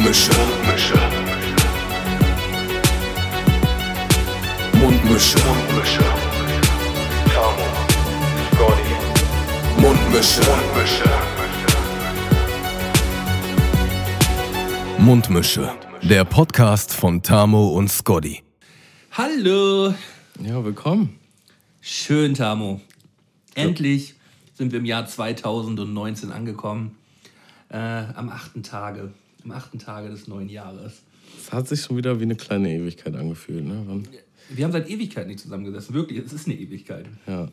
Mundmische. Mundmische. Mundmische. Tamo. Scotty. Mundmische. Mundmische. Mundmische. Der Podcast von Tamo und Scotty. Hallo. Ja, willkommen. Schön, Tamo. Endlich sind wir im Jahr 2019 angekommen. Äh, am achten Tage. Am achten Tage des neuen Jahres. Es hat sich schon wieder wie eine kleine Ewigkeit angefühlt. Ne? Wann- Wir haben seit Ewigkeit nicht zusammengesessen. Wirklich, es ist eine Ewigkeit. Ja.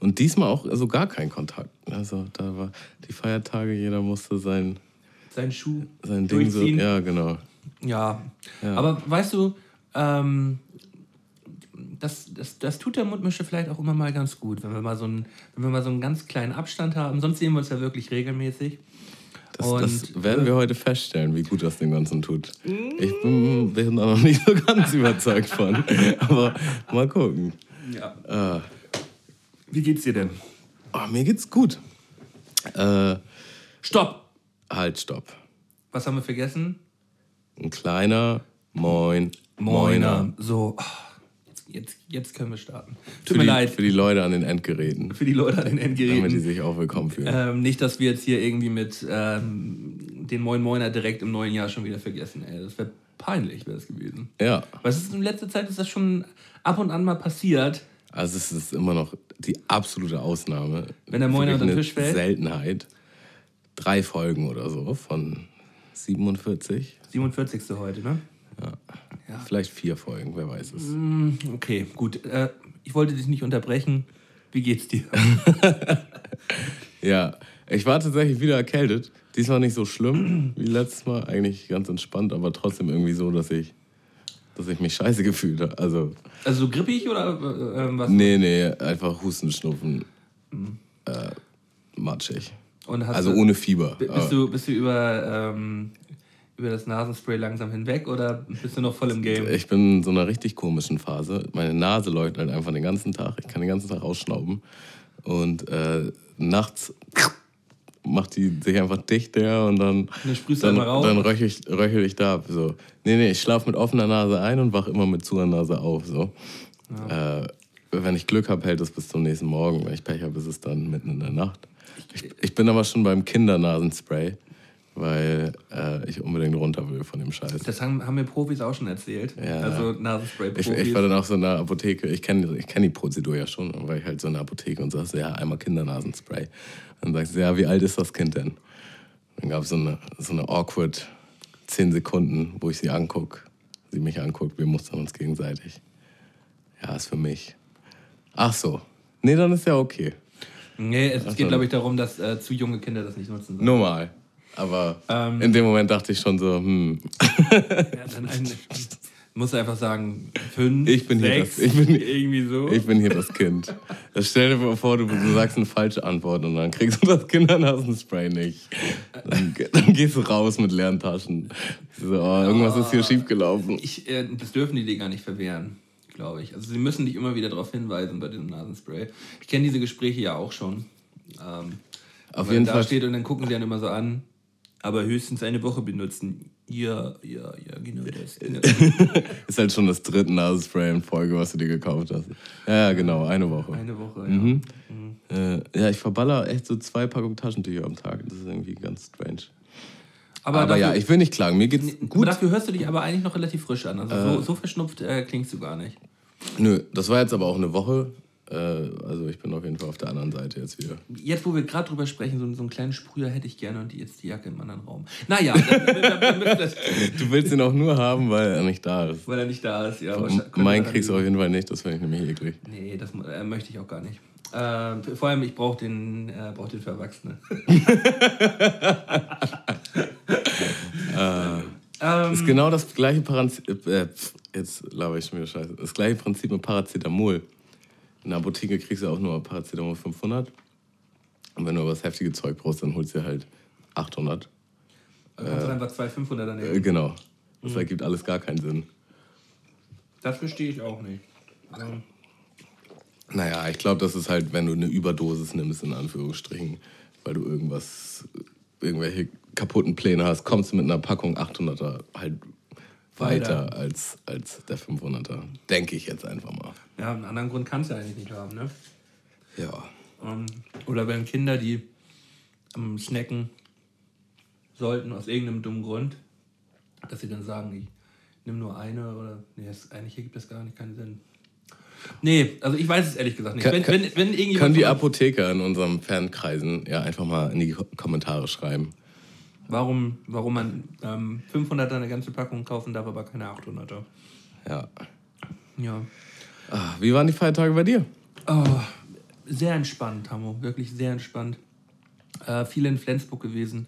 Und diesmal auch also gar kein Kontakt. Also da war die Feiertage, jeder musste sein, Sein Schuh sein Ding so. Ja, genau. Ja. Ja. Aber weißt du, ähm, das, das, das tut der Mundmische vielleicht auch immer mal ganz gut, wenn wir mal so einen, wenn wir mal so einen ganz kleinen Abstand haben. Sonst sehen wir uns ja wirklich regelmäßig. Das, Und, das werden wir heute feststellen, wie gut das dem Ganzen tut. Ich bin, bin da noch nicht so ganz überzeugt von. Aber mal gucken. Ja. Ah, Wie geht's dir denn? oh, mir geht's gut. Äh, Stopp! halt, stopp. Was haben wir vergessen? Ein kleiner Moin. Moiner. So, ah, jetzt, jetzt, können wir starten. Tut mir die, leid Für die Leute an den Endgeräten. für die Leute an den Damit die Endgeräten. sich auch willkommen fühlen. Ähm, nicht, dass wir jetzt hier irgendwie mit ähm, den Moin Moiner direkt im neuen Jahr schon wieder vergessen. Ey. Das wäre peinlich, wäre das gewesen. Ja. Was ist in letzter Zeit ist das schon ab und an mal passiert. Also es ist immer noch die absolute Ausnahme. Wenn der Moiner unter den Tisch fällt? Seltenheit. Drei Folgen oder so von 47. 47. heute, ne? Vielleicht vier Folgen, wer weiß es. Okay, gut. Äh, ich wollte dich nicht unterbrechen. Wie geht's dir? Ja, ich war tatsächlich wieder erkältet. Diesmal nicht so schlimm wie letztes Mal. Eigentlich ganz entspannt, aber trotzdem irgendwie so, dass ich, dass ich mich scheiße gefühlt habe. Also, Also grippig oder äh, äh, was? nee, nee, einfach Husten, Schnupfen. Äh, matschig. Also ohne Fieber. bi- Bist du, bist du über, ähm, über das Nasenspray langsam hinweg oder bist du noch voll im Game? Ich bin in so einer richtig komischen Phase. Meine Nase läuft halt einfach den ganzen Tag. Ich kann den ganzen Tag ausschnauben. Und äh, nachts macht die sich einfach dicht der und dann, dann dann, dann röchel ich, röchel ich da ab. So. Nee, nee, ich schlafe mit offener Nase ein und wach immer mit zuer Nase auf. So. Äh, wenn ich Glück habe, hält es bis zum nächsten Morgen. Wenn ich Pech habe, ist es dann mitten in der Nacht. Ich, ich bin aber schon beim Kindernasenspray, weil äh, ich unbedingt runter will von dem Scheiß. Das haben, haben mir Profis auch schon erzählt. Ja. Also Ich, Nasenspray-Profis. ich war dann auch so in der Apotheke, ich kenne ich kenn die Prozedur ja schon, dann war ich halt so in der Apotheke und sagte, ja, einmal Kindernasenspray. Dann sagst du, ja, wie alt ist das Kind denn? Dann gab es so eine, so eine awkward 10 Sekunden, wo ich sie angucke, sie mich anguckt, wir mustern uns gegenseitig. Ja, ist für mich. Ach so. Nee, dann ist ja okay. nee, es, es Ach geht, so. glaube ich, darum, dass äh, zu junge Kinder das nicht nutzen sollen. Normal. Aber Ähm. in dem Moment dachte ich schon so, hm, Ja, dann ein, musst du einfach sagen, fünf, Ich bin hier sechs, das- ich bin- irgendwie so. Ich bin hier das Kind. Das stell dir vor, du, du sagst eine falsche Antwort und dann kriegst du das Kindernasenspray nicht. Dann, dann gehst du raus mit leeren Taschen. So, oh, irgendwas ist hier schiefgelaufen. Ich, äh, das dürfen die dir gar nicht verwehren, glaube ich. Also sie müssen dich immer wieder darauf hinweisen bei diesem Nasenspray. Ich kenne diese Gespräche ja auch schon. Ähm, Auf jeden da Fall. steht und dann gucken sie dann immer so an, aber höchstens eine Woche benutzen. Ja, ja, ja, genau das. Genau. Ist halt schon das dritte Nasenspray in Folge, was du dir gekauft hast. Ja, genau, eine Woche. Eine Woche, ja. Mhm. Äh, ja, ich verballer echt so zwei Packungen Taschentücher am Tag. Das ist irgendwie ganz strange. Aber, Aber, dafür, ja, ich will nicht klagen. Mir geht's gut. gut. dafür hörst du dich aber eigentlich noch relativ frisch an. Also so, so verschnupft äh, klingst du gar nicht. Nö, das war jetzt aber auch eine Woche. Äh, also ich bin auf jeden Fall auf der anderen Seite jetzt wieder. Jetzt, wo wir gerade drüber sprechen, so, so einen kleinen Sprüher hätte ich gerne und die, jetzt die Jacke im anderen Raum. Naja, Du willst ihn auch nur haben, weil er nicht da ist. weil er nicht da ist. Ja, M- Meinen kriegst du auf jeden Fall nicht, das finde ich nämlich eklig. Nee, das äh, möchte ich auch gar nicht. Äh, vor allem, ich brauche den, äh, brauch den für Erwachsene. ähm, Ist genau das gleiche Prinzip. Äh, jetzt laber ich schon wieder Scheiße. Das gleiche Prinzip mit Paracetamol. In der Apotheke kriegst du auch nur Paracetamol 500. Und wenn du was heftige Zeug brauchst, dann holst du halt 800. dann kannst du einfach zwei 500 Äh, daneben. genau. Das ergibt alles gar keinen Sinn. Das verstehe ich auch nicht. Ähm, Naja, ich glaube, das ist halt, wenn du eine Überdosis nimmst, in Anführungsstrichen, weil du irgendwas irgendwelche kaputten Pläne hast, kommst du mit einer Packung 800er halt weiter Weiter. als, als der 500er. Denke ich jetzt einfach mal. Ja, einen anderen Grund kannst du eigentlich nicht haben, ne? Ja. Ähm, Oder wenn Kinder, die ähm, snacken sollten aus irgendeinem dummen Grund, dass sie dann sagen, ich nehme nur eine oder nee, das, eigentlich ergibt das gar nicht keinen Sinn. Nee, also ich weiß es ehrlich gesagt nicht. Kann- wenn, kann- wenn, wenn Können die Apotheker in unserem Fernkreisen ja einfach mal in die Ko- Kommentare schreiben. Warum, warum man ähm, 500er eine ganze Packung kaufen darf, aber keine 800er. Ja. Ja. Ah, wie waren die Feiertage bei dir? Oh, sehr entspannt, Hamo. Wirklich sehr entspannt. Äh, viel in Flensburg gewesen.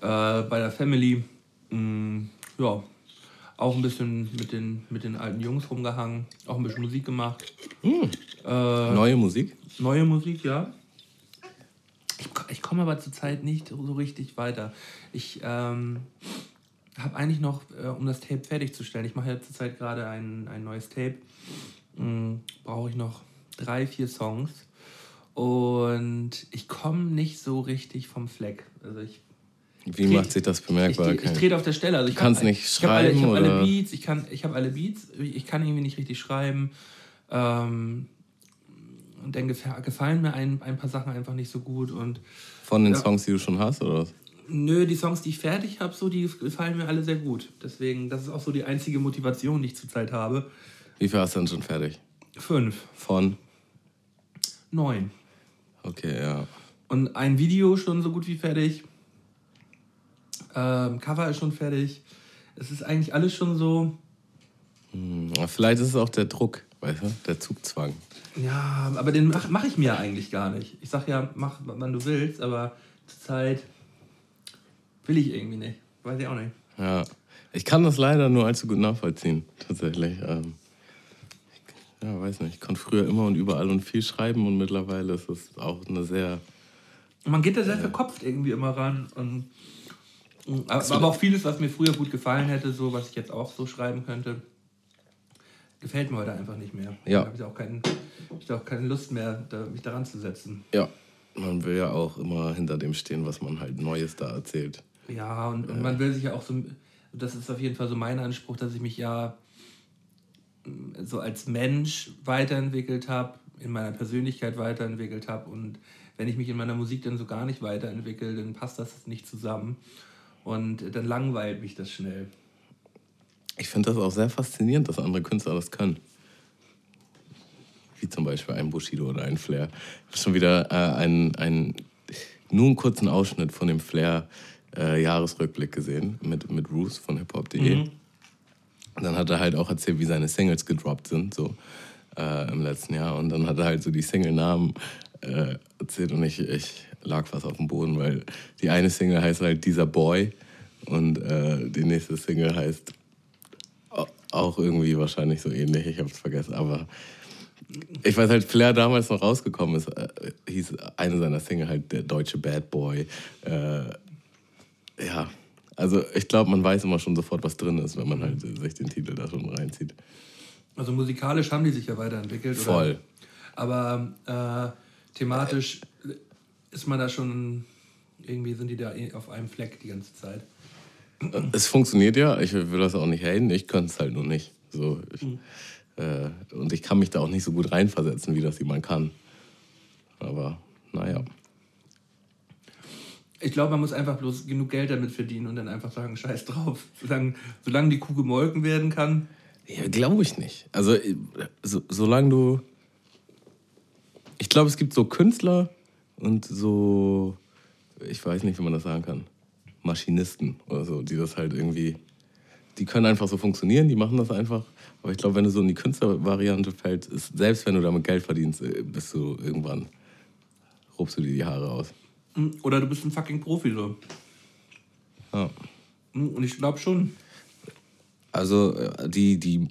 Äh, bei der Family. Mm, ja. Auch ein bisschen mit den, mit den alten Jungs rumgehangen. Auch ein bisschen Musik gemacht. Äh, Neue Musik? neue Musik, ja. Ich, ich komme aber zurzeit nicht so richtig weiter. Ich ähm, habe eigentlich noch, äh, um das Tape fertigzustellen, ich mache ja zurzeit gerade ein, ein neues Tape, mm, brauche ich noch drei, vier Songs. Und ich komme nicht so richtig vom Fleck. Also ich Wie Tret- macht sich das ich, bemerkbar? ich, ich trete auf der Stelle. Also ich Kannst hab- nicht ich alle, ich schreiben, habe alle? Beats, ich kann, ich habe alle Beats, ich kann irgendwie nicht richtig schreiben. Ähm, und dann gefa- gefallen mir ein, ein paar Sachen einfach nicht so gut. Und Von den Ja. Songs, die du schon hast, oder was? nö, die Songs, die ich fertig habe, so, die gefallen mir alle sehr gut. Deswegen, das ist auch so die einzige Motivation, die ich zurzeit habe. Wie viel hast du denn schon fertig? Fünf, Von? neun. Okay, ja. Und ein Video schon so gut wie fertig. Ähm, Cover ist schon fertig. Es ist eigentlich alles schon so. Hm, Vielleicht ist es auch der Druck, weißt du? Der Zugzwang. Ja, aber den mache mach ich mir eigentlich gar nicht. Ich sag ja, mach, wann du willst, aber zurzeit will ich irgendwie nicht. Weiß ich auch nicht. Ja. Ich kann das leider nur allzu gut nachvollziehen, tatsächlich. Ähm, ich, ja, weiß nicht. Ich konnte früher immer und überall und viel schreiben und mittlerweile ist es auch eine sehr. Und man geht da sehr verkopft irgendwie immer ran. Und, aber, aber auch vieles, was mir früher gut gefallen hätte, so was ich jetzt auch so schreiben könnte, gefällt mir heute einfach nicht mehr. Ja. Da habe ich auch, keinen, hab ich auch keine Lust mehr, da, mich daran zu setzen. Ja. Man will ja auch immer hinter dem stehen, was man halt Neues da erzählt. Ja, und, und man will sich ja auch so, das ist auf jeden Fall so mein Anspruch, dass ich mich ja mm, so als Mensch weiterentwickelt habe, in meiner Persönlichkeit weiterentwickelt habe und wenn ich mich in meiner Musik dann so gar nicht weiterentwickle, dann passt das nicht zusammen und dann langweilt mich das schnell. Ich finde das auch sehr faszinierend, dass andere Künstler das können. Wie zum Beispiel ein Bushido oder ein Flair. Ich habe schon wieder äh, einen, einen, nur einen kurzen Ausschnitt von dem Flair-Jahresrückblick gesehen mit, mit Roos von hiphop.de. Und dann hat er halt auch erzählt, wie seine Singles gedroppt sind, so äh, im letzten Jahr. Und dann hat er halt so die Single-Namen äh, erzählt und ich, ich lag fast auf dem Boden, weil die eine Single heißt halt Dieser Boy und äh, die nächste Single heißt auch irgendwie wahrscheinlich so ähnlich, ich hab's vergessen, aber ich weiß halt, Flair damals noch rausgekommen ist, äh, hieß eine seiner Single halt der deutsche Bad Boy. Äh, ja, also ich glaube, man weiß immer schon sofort, was drin ist, wenn man halt sich den Titel da schon reinzieht. Also musikalisch haben die sich ja weiterentwickelt. Oder? Voll. Aber äh, thematisch ist man da schon, irgendwie sind die da eh auf einem Fleck die ganze Zeit. Es funktioniert ja, ich will das auch nicht haten, ich könnte es halt nur nicht. So, ich, äh, und ich kann mich da auch nicht so gut reinversetzen, wie das jemand kann. Aber naja. Ich glaube, man muss einfach bloß genug Geld damit verdienen und dann einfach sagen, scheiß drauf. Solange, solange die Kuh gemolken werden kann. Ja, glaube ich nicht. Also, äh, so, solange du. Ich glaube, es gibt so Künstler und so. Ich weiß nicht, wie man das sagen kann. Maschinisten oder so, die das halt irgendwie. Die können einfach so funktionieren, die machen das einfach. Aber ich glaube, wenn du so in die Künstlervariante fällst, ist, selbst wenn du damit Geld verdienst, äh, bist du irgendwann. rupst du dir die Haare aus. Hm, Oder du bist ein fucking Profi so. Ja. Hm, Und ich glaube schon. Also äh, die, die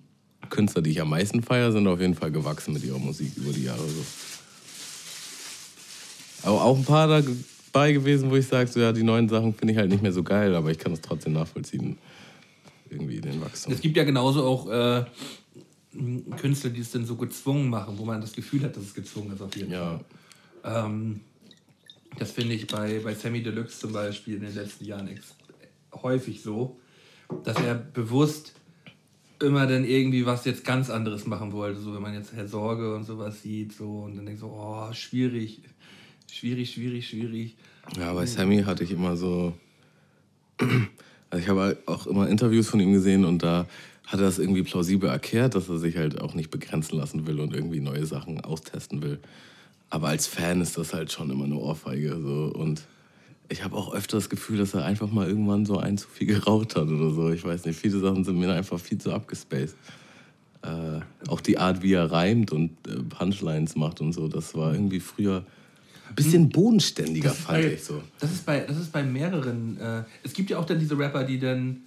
Künstler, die ich am meisten feiere, sind auf jeden Fall gewachsen mit ihrer Musik über die Jahre. So. Aber auch ein paar dabei gewesen, wo ich sage, so, ja, die neuen Sachen finde ich halt nicht mehr so geil, aber ich kann es trotzdem nachvollziehen. Irgendwie den Wachstum. Es gibt ja genauso auch äh, Künstler, die es dann so gezwungen machen, wo man das Gefühl hat, dass es gezwungen ist auf jeden Ja, Fall. Ähm, Das finde ich bei, bei Sammy Deluxe zum Beispiel in den letzten Jahren häufig so, dass er bewusst immer dann irgendwie was jetzt ganz anderes machen wollte. So, wenn man jetzt Herr Sorge und sowas sieht, so und dann denkt so, oh, schwierig, schwierig, schwierig, schwierig. Ja, bei Sammy hatte ich immer so. Also ich habe auch immer Interviews von ihm gesehen und da hat er das irgendwie plausibel erklärt, dass er sich halt auch nicht begrenzen lassen will und irgendwie neue Sachen austesten will. Aber als Fan ist das halt schon immer eine Ohrfeige. So. Und ich habe auch öfter das Gefühl, dass er einfach mal irgendwann so ein zu viel geraucht hat oder so. Ich weiß nicht, viele Sachen sind mir einfach viel zu abgespaced. Äh, auch die Art, wie er reimt und äh, Punchlines macht und so, das war irgendwie früher ein bisschen bodenständiger, fand bei, ich so. Das ist bei, das ist bei mehreren. Äh, es gibt ja auch dann diese Rapper, die dann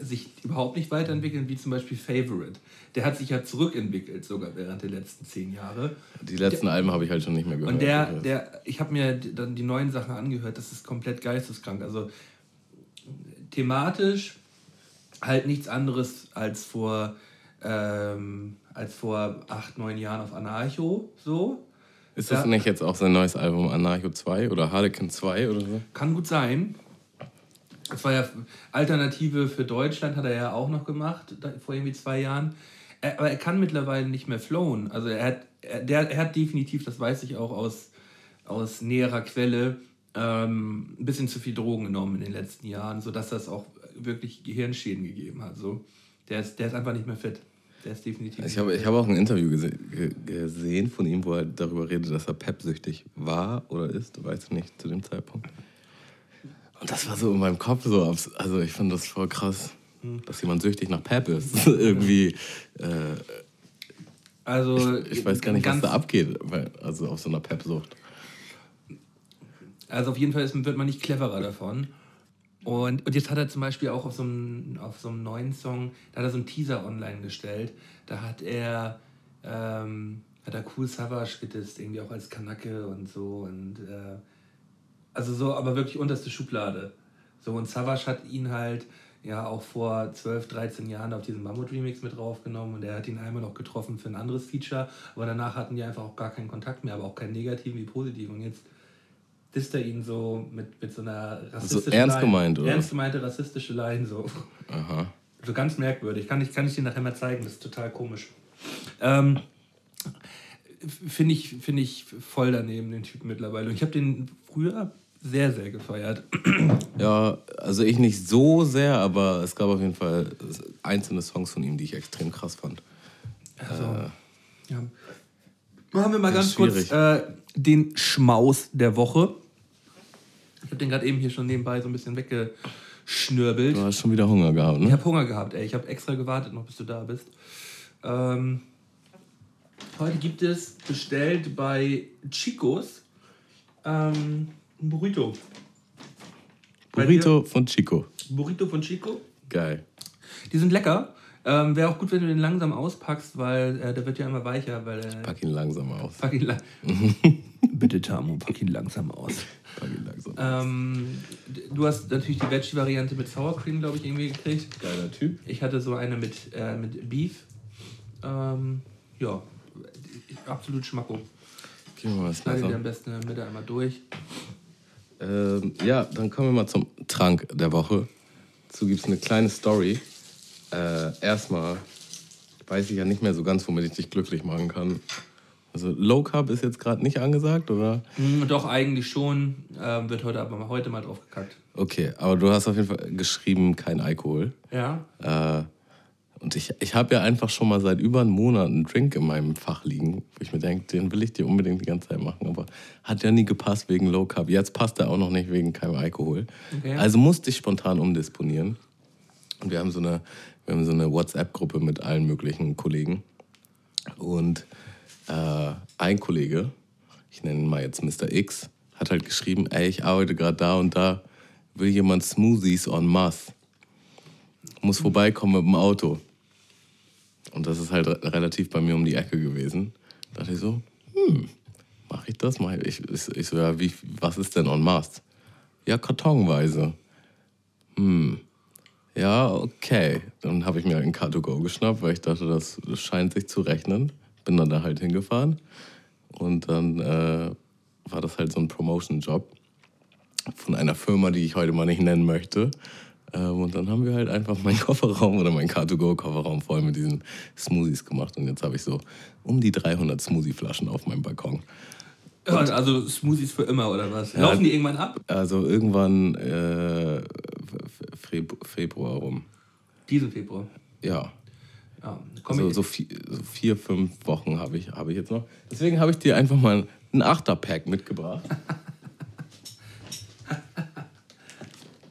sich überhaupt nicht weiterentwickeln, wie zum Beispiel Favorite. Der hat sich ja zurückentwickelt, sogar während der letzten zehn Jahre. Die letzten der, Alben habe ich halt schon nicht mehr gehört. Und der, der ich habe mir dann die neuen Sachen angehört, das ist komplett geisteskrank. Also thematisch halt nichts anderes als vor, ähm, als vor acht, neun Jahren auf Anarcho. So. Ist das ja. nicht jetzt auch sein neues Album Anarcho 2 oder Harlequin 2 oder so? Kann gut sein. Das war ja Alternative für Deutschland, hat er ja auch noch gemacht, vor irgendwie zwei Jahren. Er, aber er kann mittlerweile nicht mehr flowen. Also er hat, er, der, er hat definitiv, das weiß ich auch aus, aus näherer Quelle, ähm, ein bisschen zu viel Drogen genommen in den letzten Jahren, sodass das auch wirklich Gehirnschäden gegeben hat. So, der, ist, der ist einfach nicht mehr fit. Der ist definitiv. Ich habe, ich habe auch ein Interview gese gesehen von ihm, wo er darüber redet, dass er Pep-süchtig war oder ist, weiß ich nicht, zu dem Zeitpunkt. Und das war so in meinem Kopf so, also ich fand das voll krass, dass jemand süchtig nach Pep ist. Irgendwie. Äh, also. Ich, ich, weiß gar nicht, was da abgeht, also auf so einer Pep-Sucht. Also auf jeden Fall ist, wird man nicht cleverer davon. Und, und jetzt hat er zum Beispiel auch auf so, einem, auf so einem neuen Song, da hat er so einen Teaser online gestellt. Da hat er, ähm, hat er Cool Savage gedisst, irgendwie auch als Kanacke und so. Und äh, also so, aber wirklich unterste Schublade. So, und Savage hat ihn halt ja auch vor 12, 13 Jahren auf diesen Mammut-Remix mit draufgenommen und er hat ihn einmal noch getroffen für ein anderes Feature, aber danach hatten die einfach auch gar keinen Kontakt mehr, aber auch keinen negativen wie positiven. Und jetzt disst er ihn so mit, mit so einer rassistischen also ernst Line, gemeint, oder? Ernst gemeinte rassistische Line, so. Aha. So ganz merkwürdig. Kann ich, kann ich dir nachher mal zeigen, das ist total komisch. Ähm, Finde ich, find ich voll daneben, den Typen mittlerweile. Und ich habe den früher sehr, sehr gefeiert. Ja, also ich nicht so sehr, aber es gab auf jeden Fall einzelne Songs von ihm, die ich extrem krass fand. Also, äh, ja. Machen wir mal ganz schwierig. kurz äh, den Schmaus der Woche. Ich habe den gerade eben hier schon nebenbei so ein bisschen weggeschnürbelt. Du hast schon wieder Hunger gehabt, ne? Ich habe Hunger gehabt, ey. Ich habe extra gewartet noch, bis du da bist. Ähm, heute gibt es bestellt bei Chicos ähm, ein Burrito. Burrito von Chico. Burrito von Chico. Geil. Die sind lecker. Ähm, Wäre auch gut, wenn du den langsam auspackst, weil äh, der wird ja immer weicher. Weil, äh, pack ihn langsam aus. Pack ihn la Bitte, Tamu, pack ihn langsam aus. Pack ihn langsam ähm, Du hast natürlich die Veggie-Variante mit Sour Cream, glaube ich, irgendwie gekriegt. Geiler Typ. Ich hatte so eine mit, äh, mit Beef. Ähm, ja, absolut Schmacko. Gehen wir mal was Schneide dir am besten in der Mitte einmal durch. Ähm, ja, dann kommen wir mal zum Trank der Woche. Dazu gibt es eine kleine Story. Äh, erstmal weiß ich ja nicht mehr so ganz, womit ich dich glücklich machen kann. Also Low Carb ist jetzt gerade nicht angesagt, oder? Mm, doch, eigentlich schon. Ähm, wird heute aber heute mal drauf gekackt. Okay, aber du hast auf jeden Fall geschrieben, kein Alkohol. Ja. Äh, und ich, ich habe ja einfach schon mal seit über einem Monat einen Drink in meinem Fach liegen, wo ich mir denke, den will ich dir unbedingt die ganze Zeit machen. Aber hat ja nie gepasst wegen Low Carb. Jetzt passt er auch noch nicht wegen keinem Alkohol. Okay. Also musste ich spontan umdisponieren. Und wir haben so eine, wir haben so eine WhatsApp-Gruppe mit allen möglichen Kollegen. Und äh, ein Kollege, ich nenne ihn mal jetzt Mr. X, hat halt geschrieben, ey, ich arbeite gerade da und da, will jemand Smoothies en masse? Muss vorbeikommen mit dem Auto. Und das ist halt relativ bei mir um die Ecke gewesen. Da dachte ich so, hm, mache ich das? Mach ich, ich, ich so, ja, wie, was ist denn en masse? Ja, kartonweise. Hm, ja, okay. Dann habe ich mir halt ein Car2Go geschnappt, weil ich dachte, das scheint sich zu rechnen. Bin dann da halt hingefahren. Und dann äh, war das halt so ein Promotion-Job von einer Firma, die ich heute mal nicht nennen möchte. Ähm, und dann haben wir halt einfach meinen Kofferraum oder meinen Car2Go-Kofferraum voll mit diesen Smoothies gemacht. Und jetzt habe ich so um die 300 Smoothie-Flaschen auf meinem Balkon. Ja, also Smoothies für immer oder was? Laufen die irgendwann ab? Also irgendwann äh, Februar rum. Diesen Februar? Ja. Ja, also so vier, so vier, fünf Wochen habe ich, hab ich jetzt noch. Deswegen habe ich dir einfach mal ein Achterpack mitgebracht.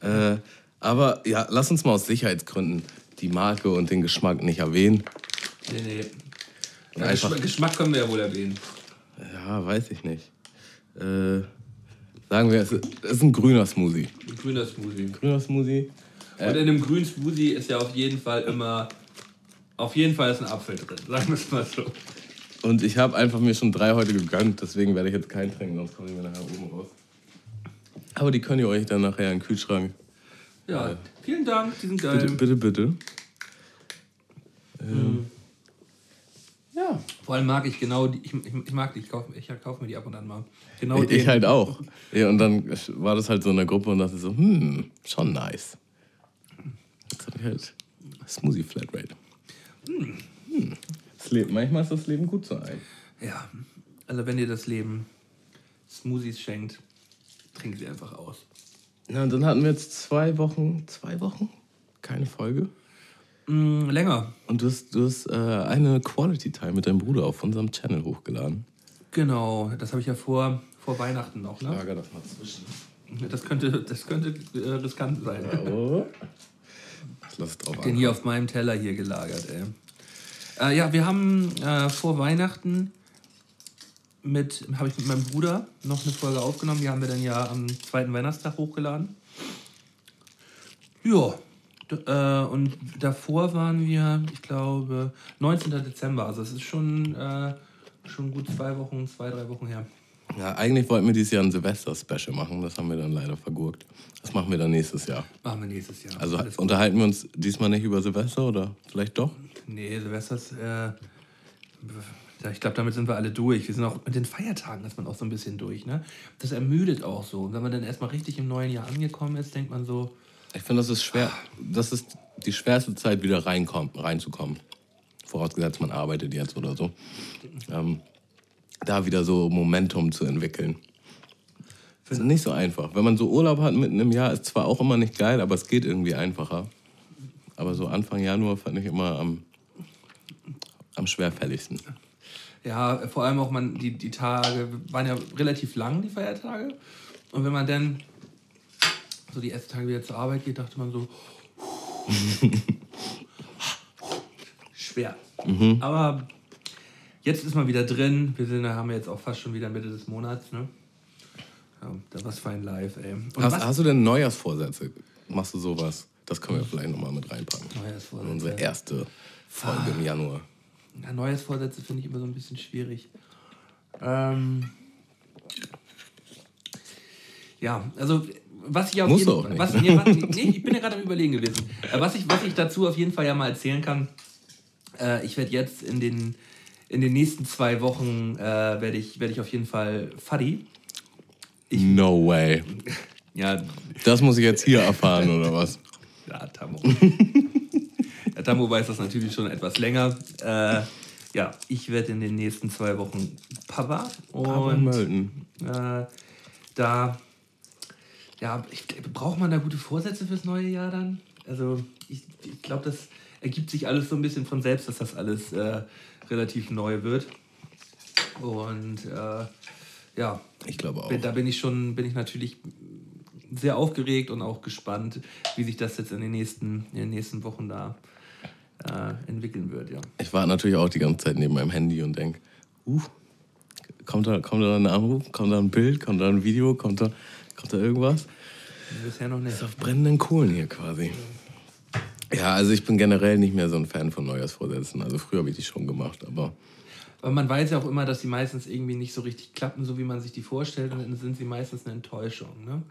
äh, aber ja, lass uns mal aus Sicherheitsgründen die Marke und den Geschmack nicht erwähnen. Nee, nee. Ja, einfach, Geschmack können wir ja wohl erwähnen. Ja, weiß ich nicht. Äh, sagen wir, es ist ein grüner Smoothie. Ein grüner Smoothie. Ein grüner Smoothie. Und in einem grünen Smoothie ist ja auf jeden Fall immer, auf jeden Fall ist ein Apfel drin, sagen wir es mal so. Und ich habe einfach mir schon drei heute gegönnt, deswegen werde ich jetzt keinen trinken, sonst komme ich mir nachher oben raus. Aber die könnt ihr euch dann nachher in den Kühlschrank. Ja, äh, vielen Dank, die sind geil. Bitte, bitte, bitte. Ähm, mhm. Ja. Vor allem mag ich genau die, ich, ich, ich mag die, ich kaufe ich kauf mir die ab und an mal. Genau ich, ich halt auch. Ja, und dann war das halt so in der Gruppe und dachte so, hm, schon nice. Jetzt habe ich halt Smoothie Flatrate. Hm. Hm. Das Leben, manchmal ist das Leben gut so ein. Ja, also wenn ihr das Leben Smoothies schenkt, trinkt sie einfach aus. Ja, und dann hatten wir jetzt zwei Wochen, zwei Wochen, keine Folge. Mm, länger. Und du hast, du hast äh, eine Quality Time mit deinem Bruder auf unserem Channel hochgeladen. Genau, das habe ich ja vor, vor Weihnachten noch. Ne? Ich lager das mal zwischen. Das könnte, das könnte äh, riskant sein. Ja, oh. Lass drauf Den hier auf meinem Teller hier gelagert, ey. Äh, ja, wir haben äh, vor Weihnachten mit, habe ich mit meinem Bruder noch eine Folge aufgenommen. Die haben wir dann ja am zweiten Weihnachtstag hochgeladen. Ja, äh, und davor waren wir, ich glaube, 19. Dezember. Also es ist schon, äh, schon gut zwei Wochen, zwei, drei Wochen her. Ja, eigentlich wollten wir dieses Jahr ein Silvester-Special machen. Das haben wir dann leider vergurkt. Das machen wir dann nächstes Jahr. Machen wir nächstes Jahr. Also unterhalten wir uns diesmal nicht über Silvester oder vielleicht doch? Nee, Silvester ist. Äh, ich glaube, damit sind wir alle durch. Wir sind auch mit den Feiertagen ist man auch so ein bisschen durch. Ne? Das ermüdet auch so. Und wenn man dann erstmal richtig im neuen Jahr angekommen ist, denkt man so, ich finde, das ist schwer. Das ist die schwerste Zeit, wieder reinzukommen. Vorausgesetzt, man arbeitet jetzt oder so. Ähm, da wieder so Momentum zu entwickeln. Das ist nicht so einfach. Wenn man so Urlaub hat mitten im Jahr, ist zwar auch immer nicht geil, aber es geht irgendwie einfacher. Aber so Anfang Januar fand ich immer am, am schwerfälligsten. Ja, vor allem auch man, die, die Tage waren ja relativ lang, die Feiertage. Und wenn man dann so die ersten Tage wieder zur Arbeit geht, dachte man so, schwer. Mhm. Aber jetzt ist man wieder drin. Wir sind, haben jetzt auch fast schon wieder Mitte des Monats. Ne? Ja, da was fein live, ey. Hast, hast, du denn Neujahrsvorsätze? Machst du sowas? Das können wir vielleicht nochmal mit reinpacken. Neujahrsvorsätze. Unsere erste Folge ah. im Januar. Ja, Neujahrsvorsätze finde ich immer so ein bisschen schwierig. Ähm, ja, also was ich auf Muss jeden auch nicht. Was, nee, was, nee, ich bin ja gerade am Überlegen gewesen. Äh, was ich, was ich dazu auf jeden Fall ja mal erzählen kann, äh, ich werde jetzt in den, in den nächsten zwei Wochen äh, werde ich, werd ich auf jeden Fall Fuddy. Ich, no way. ja. Das muss ich jetzt hier erfahren, oder was? Ja, Tammo. ja, Tammo weiß das natürlich schon etwas länger. Äh, ja, ich werde in den nächsten zwei Wochen Papa. Und äh, da ja, ich, braucht man da gute Vorsätze fürs neue Jahr dann? Also ich, ich glaube, das ergibt sich alles so ein bisschen von selbst, dass das alles äh, relativ neu wird. Und äh, ja, ich glaube auch. Da bin ich schon, bin ich natürlich sehr aufgeregt und auch gespannt, wie sich das jetzt in den nächsten, in den nächsten Wochen da äh, entwickeln wird. Ja. Ich war natürlich auch die ganze Zeit neben meinem Handy und denke, uh, kommt da, kommt da ein Anruf, kommt da ein Bild, kommt da ein Video, kommt da Kommt da irgendwas? Bisher noch nicht. Ist auf brennenden Kohlen hier quasi. Ja, also ich bin generell nicht mehr so ein Fan von Neujahrsvorsätzen. Also früher habe ich die schon gemacht, aber. Aber man weiß ja auch immer, dass sie meistens irgendwie nicht so richtig klappen, so wie man sich die vorstellt. Und dann sind sie meistens eine Enttäuschung, ne?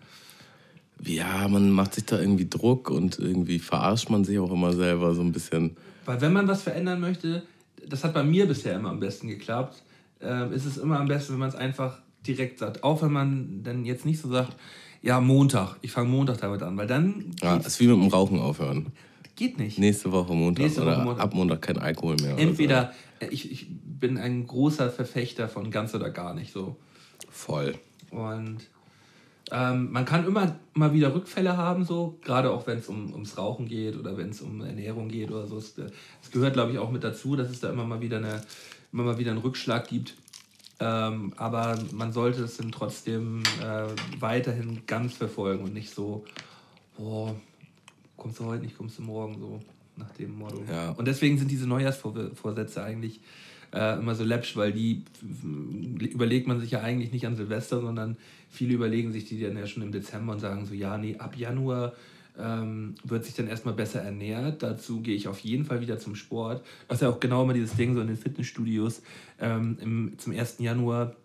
Ja, man macht sich da irgendwie Druck und irgendwie verarscht man sich auch immer selber so ein bisschen. Weil wenn man was verändern möchte, das hat bei mir bisher immer am besten geklappt, äh, ist es immer am besten, wenn man es einfach direkt satt. Auch wenn man dann jetzt nicht so sagt, ja, Montag, ich fange Montag damit an, weil dann Ja, ist wie mit dem Rauchen aufhören. Geht nicht. Nächste Woche Montag Nächste Woche oder Montag. ab Montag kein Alkohol mehr. Entweder, äh, ich, ich bin ein großer Verfechter von ganz oder gar nicht so. So. Voll. Und ähm, man kann immer mal wieder Rückfälle haben, so, gerade auch wenn es um, ums Rauchen geht oder wenn es um Ernährung geht oder so. Es, äh, es gehört, glaube ich, auch mit dazu, dass es da immer mal wieder, eine, immer mal wieder einen Rückschlag gibt. Ähm, aber man sollte es dann trotzdem äh, weiterhin ganz verfolgen und nicht so, boah, kommst du heute nicht, kommst du morgen, so nach dem Motto. Ja. Und deswegen sind diese Neujahrsvorsätze eigentlich äh, immer so läppsch, weil die überlegt man sich ja eigentlich nicht an Silvester, sondern viele überlegen sich die dann ja schon im Dezember und sagen so, ja, nee, ab Januar ähm, wird sich dann erstmal besser ernährt. Dazu gehe ich auf jeden Fall wieder zum Sport. Das ist ja auch genau immer dieses Ding so in den Fitnessstudios. Ähm, im, zum 1. Januar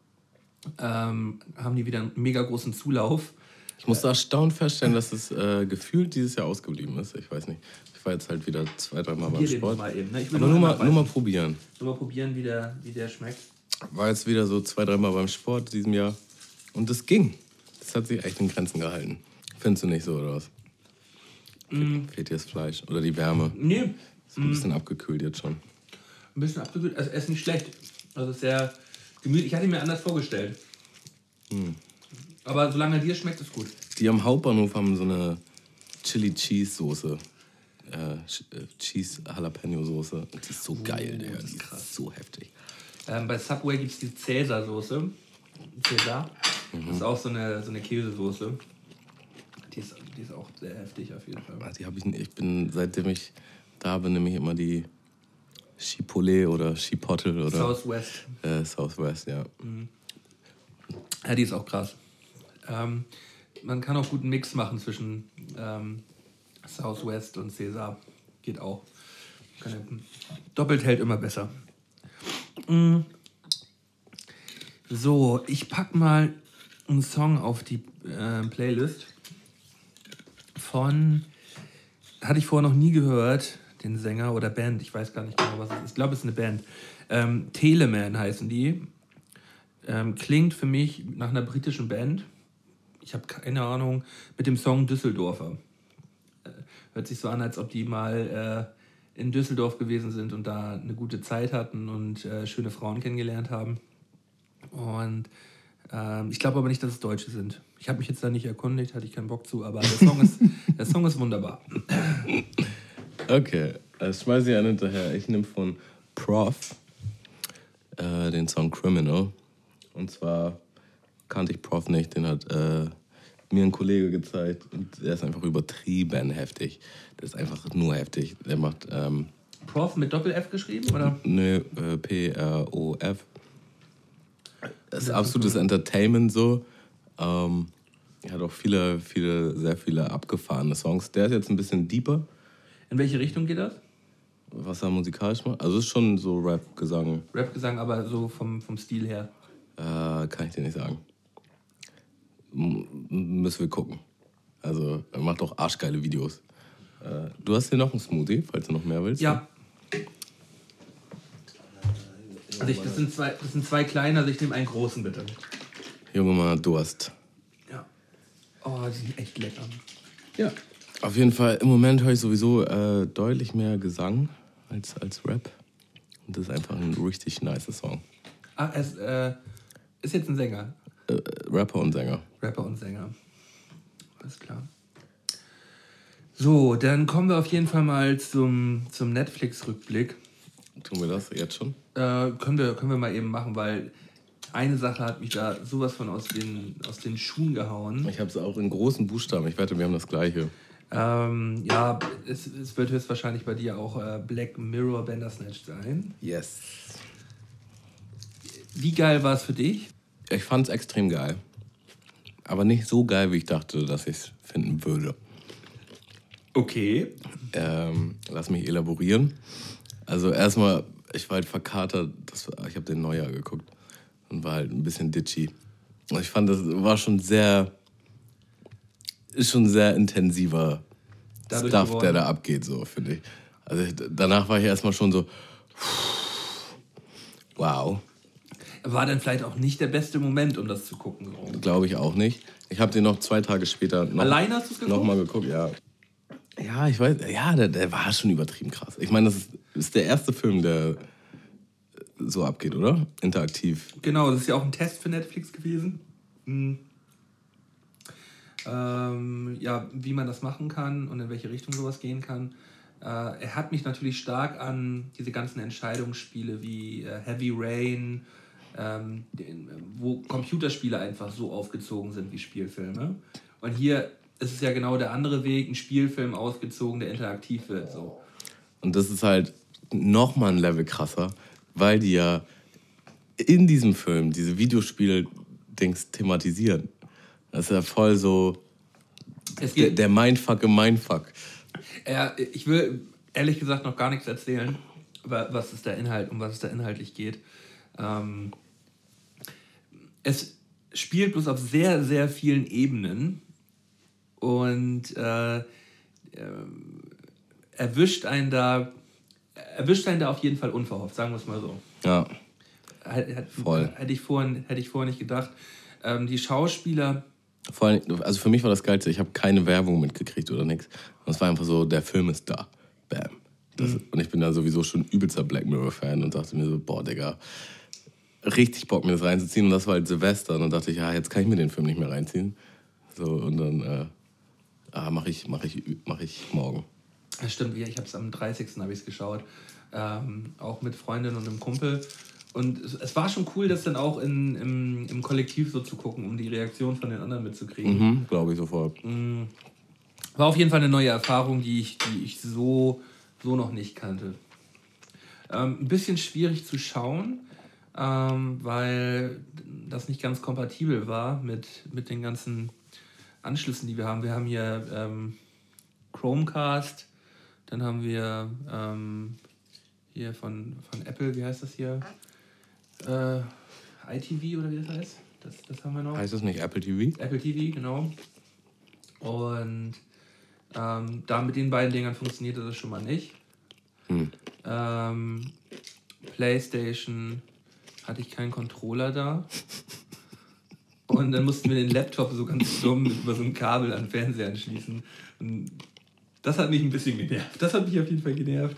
ähm, haben die wieder einen mega großen Zulauf. Ich musste erstaunt feststellen, dass es äh, gefühlt dieses Jahr ausgeblieben ist. Ich weiß nicht. Ich war jetzt halt wieder zwei, dreimal beim Sport. mal eben, ne? Aber nur mal, nur mal probieren. nur mal probieren, wie der, wie der schmeckt. War jetzt wieder so zwei, dreimal beim Sport diesem Jahr. Und das ging. Das hat sich echt in Grenzen gehalten. Findest du nicht so, oder was? Mm. Fehlt dir das Fleisch oder die Wärme? Nee, Ist ein bisschen abgekühlt jetzt schon. ein bisschen abgekühlt. Also, er ist nicht schlecht. Also, es ist sehr gemütlich. Ich hatte mir anders vorgestellt. Aber solange dir schmeckt, ist gut. Die am Hauptbahnhof haben so eine Chili Cheese Soße. Äh, äh, Cheese Jalapeno Soße. Und die ist so geil, Digga. Die ist so heftig. Ähm, bei Subway gibt es die Cäsar-Soße. Cäsar. Das ist auch so eine, so eine Käsesoße. Die ist, die ist auch sehr heftig auf jeden Fall. Die habe ich, ich bin, seitdem ich da bin, nehme ich immer die Chipotle oder Chipotle oder Southwest. äh, Southwest, ja. Ja, die ist auch krass. Ähm, man kann auch guten Mix machen zwischen ähm, Southwest und Cäsar. Geht auch. Keine, doppelt hält immer besser. Mm. So, ich pack mal einen Song auf die äh, Playlist von, hatte ich vorher noch nie gehört, den Sänger oder Band, ich weiß gar nicht genau, was es ist. Ich glaube, es ist eine Band. Ähm, Teleman heißen die. Ähm, klingt für mich nach einer britischen Band. Ich habe keine Ahnung, mit dem Song Düsseldorfer. Äh, hört sich so an, als ob die mal äh, in Düsseldorf gewesen sind und da eine gute Zeit hatten und äh, schöne Frauen kennengelernt haben. Und ähm, ich glaube aber nicht, dass es Deutsche sind. Ich habe mich jetzt da nicht erkundigt, hatte ich keinen Bock zu, aber der Song ist, der Song ist wunderbar. Okay, das schmeiße ich einen hinterher. Ich nehme von Prof äh, den Song Criminal. Und zwar kannte ich Prof nicht, den hat äh, mir ein Kollege gezeigt. Und der ist einfach übertrieben heftig. Der ist einfach nur heftig. Der macht ähm, Prof mit Doppel-F geschrieben, oder? Nö, äh, P-R-O-F. Das ist absolutes Entertainment so. Ähm, er hat auch viele, viele, sehr viele abgefahrene Songs. Der ist jetzt ein bisschen deeper, In welche Richtung geht das? was er musikalisch macht. Also es ist schon so Rap, Gesang, Rap-Gesang, aber so vom, vom Stil her. äh, kann ich dir nicht sagen. Müssen wir gucken. Also er macht auch arschgeile Videos. Äh, du hast hier noch einen Smoothie, falls du noch mehr willst. Ja. Also ich, das, sind zwei, das sind zwei kleine, also ich nehme einen großen bitte. Junge Mann, hat Durst. Ja. Oh, die sind echt lecker. Ja. Auf jeden Fall, im Moment höre ich sowieso äh, deutlich mehr Gesang als, als Rap. Und das ist einfach ein richtig nice Song. Ah, es äh, ist jetzt ein Sänger. Äh, Rapper und Sänger. Rapper und Sänger. Alles klar. So, dann kommen wir auf jeden Fall mal zum, zum Netflix-Rückblick. Tun wir das jetzt schon? Äh, können, wir, können wir mal eben machen, weil eine Sache hat mich da sowas von aus den, aus den Schuhen gehauen. Ich habe es auch in großen Buchstaben. Ich wette, wir haben das gleiche. Ähm, ja, es, es wird höchstwahrscheinlich bei dir auch äh, Black Mirror Bandersnatch sein. Yes. Wie geil war es für dich? Ich fand es extrem geil. Aber nicht so geil, wie ich dachte, dass ich es finden würde. Okay. Ähm, lass mich elaborieren. Also erstmal, ich war halt verkatert. War- ich habe den Neujahr geguckt und war halt ein bisschen ditchy. Ich fand, das war schon sehr, ist schon sehr intensiver Dadurch Stuff, geworden. der da abgeht, so finde ich. Also ich, danach war ich erstmal schon so, wow. War dann vielleicht auch nicht der beste Moment, um das zu gucken. So. Glaube ich auch nicht. Ich habe den noch zwei Tage später noch, Alleine hast geguckt? noch mal geguckt. Ja, ja ich weiß, ja, der, der war schon übertrieben krass. Ich meine, das ist, ist der erste Film, der so abgeht, oder? Interaktiv. Genau, das ist ja auch ein Test für Netflix gewesen. Hm. Ähm, ja, wie man das machen kann und in welche Richtung sowas gehen kann. Äh, er hat mich natürlich stark an diese ganzen Entscheidungsspiele wie äh, Heavy Rain, ähm, den, wo Computerspiele einfach so aufgezogen sind wie Spielfilme. Und hier ist es ja genau der andere Weg, ein Spielfilm ausgezogen, der interaktiv wird. So. Und das ist halt nochmal ein Level krasser, weil die ja in diesem Film diese Videospiel-Dings thematisieren. Das ist ja voll so der, der Mindfuck im Mindfuck. Ja, ich will ehrlich gesagt noch gar nichts erzählen, wa- was ist der Inhalt, um was es da inhaltlich geht. Ähm, es spielt bloß auf sehr, sehr vielen Ebenen und äh, ähm, erwischt einen da, erwischt einen da auf jeden Fall unverhofft, sagen wir es mal so. Ja, hätte- Voll. hätte ich vorhin, hätte ich vorhin nicht gedacht. Ähm, die Schauspieler, vor allem, also für mich war das Geilste, ich habe keine Werbung mitgekriegt oder nichts. Es war einfach so, der Film ist da. Bam. Das, Und ich bin da sowieso schon übelster Black Mirror-Fan und dachte mir so, boah, Digga, richtig Bock, mir das reinzuziehen. Und das war halt Silvester. Und dann dachte ich, ja, jetzt kann ich mir den Film nicht mehr reinziehen. So, und dann äh, ah, mache ich, mach ich, mach ich morgen. Das stimmt, ja, ich habe es am 30. habe ich es geschaut. Ähm, auch mit Freundin und einem Kumpel. Und es, es war schon cool, das dann auch in, im, im Kollektiv so zu gucken, um die Reaktion von den anderen mitzukriegen. Mhm, Glaube ich sofort. War auf jeden Fall eine neue Erfahrung, die ich, die ich so, so noch nicht kannte. Ähm, ein bisschen schwierig zu schauen, ähm, weil das nicht ganz kompatibel war mit, mit den ganzen Anschlüssen, die wir haben. Wir haben hier ähm, Chromecast, dann haben wir ähm, hier von, von Apple, wie heißt das hier? Äh, iTV oder wie das heißt? Das, das haben wir noch. Heißt das nicht Apple TV? Apple TV, genau. Und ähm, da mit den beiden Dingern funktionierte das schon mal nicht. Hm. Ähm, PlayStation hatte ich keinen Controller da. Und dann mussten wir den Laptop so ganz dumm über so ein Kabel an den Fernseher anschließen. Und das hat mich ein bisschen genervt. Das hat mich auf jeden Fall genervt.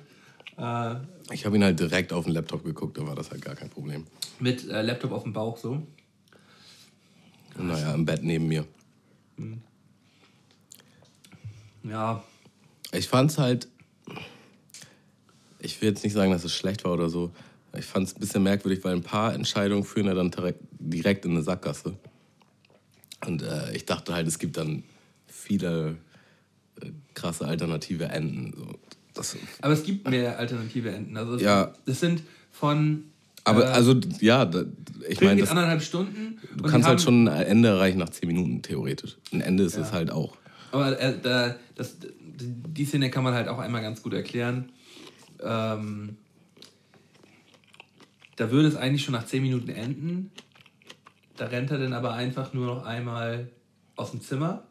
Äh, Ich habe ihn halt direkt auf den Laptop geguckt, da war das halt gar kein Problem. mit äh, Laptop auf dem Bauch so. Und naja, im Bett neben mir. Ja, Ich fand's halt. Ich will jetzt nicht sagen, dass es schlecht war oder so. Ich fand es ein bisschen merkwürdig, weil ein paar Entscheidungen führen ja dann direkt, in eine Sackgasse. Und äh, ich dachte halt, es gibt dann viele äh, krasse alternative Enden. So. Das, aber es gibt mehr alternative Enden. Also es, Ja. das sind von. aber äh, also, ja, da, ich meine, das- anderthalb Stunden. du kannst halt schon ein Ende erreichen nach 10 Minuten, theoretisch. Ein Ende ist es halt auch. Aber äh, da, das, die Szene kann man halt auch einmal ganz gut erklären. Ähm, da würde es eigentlich schon nach 10 Minuten enden. Da rennt er dann aber einfach nur noch einmal aus dem Zimmer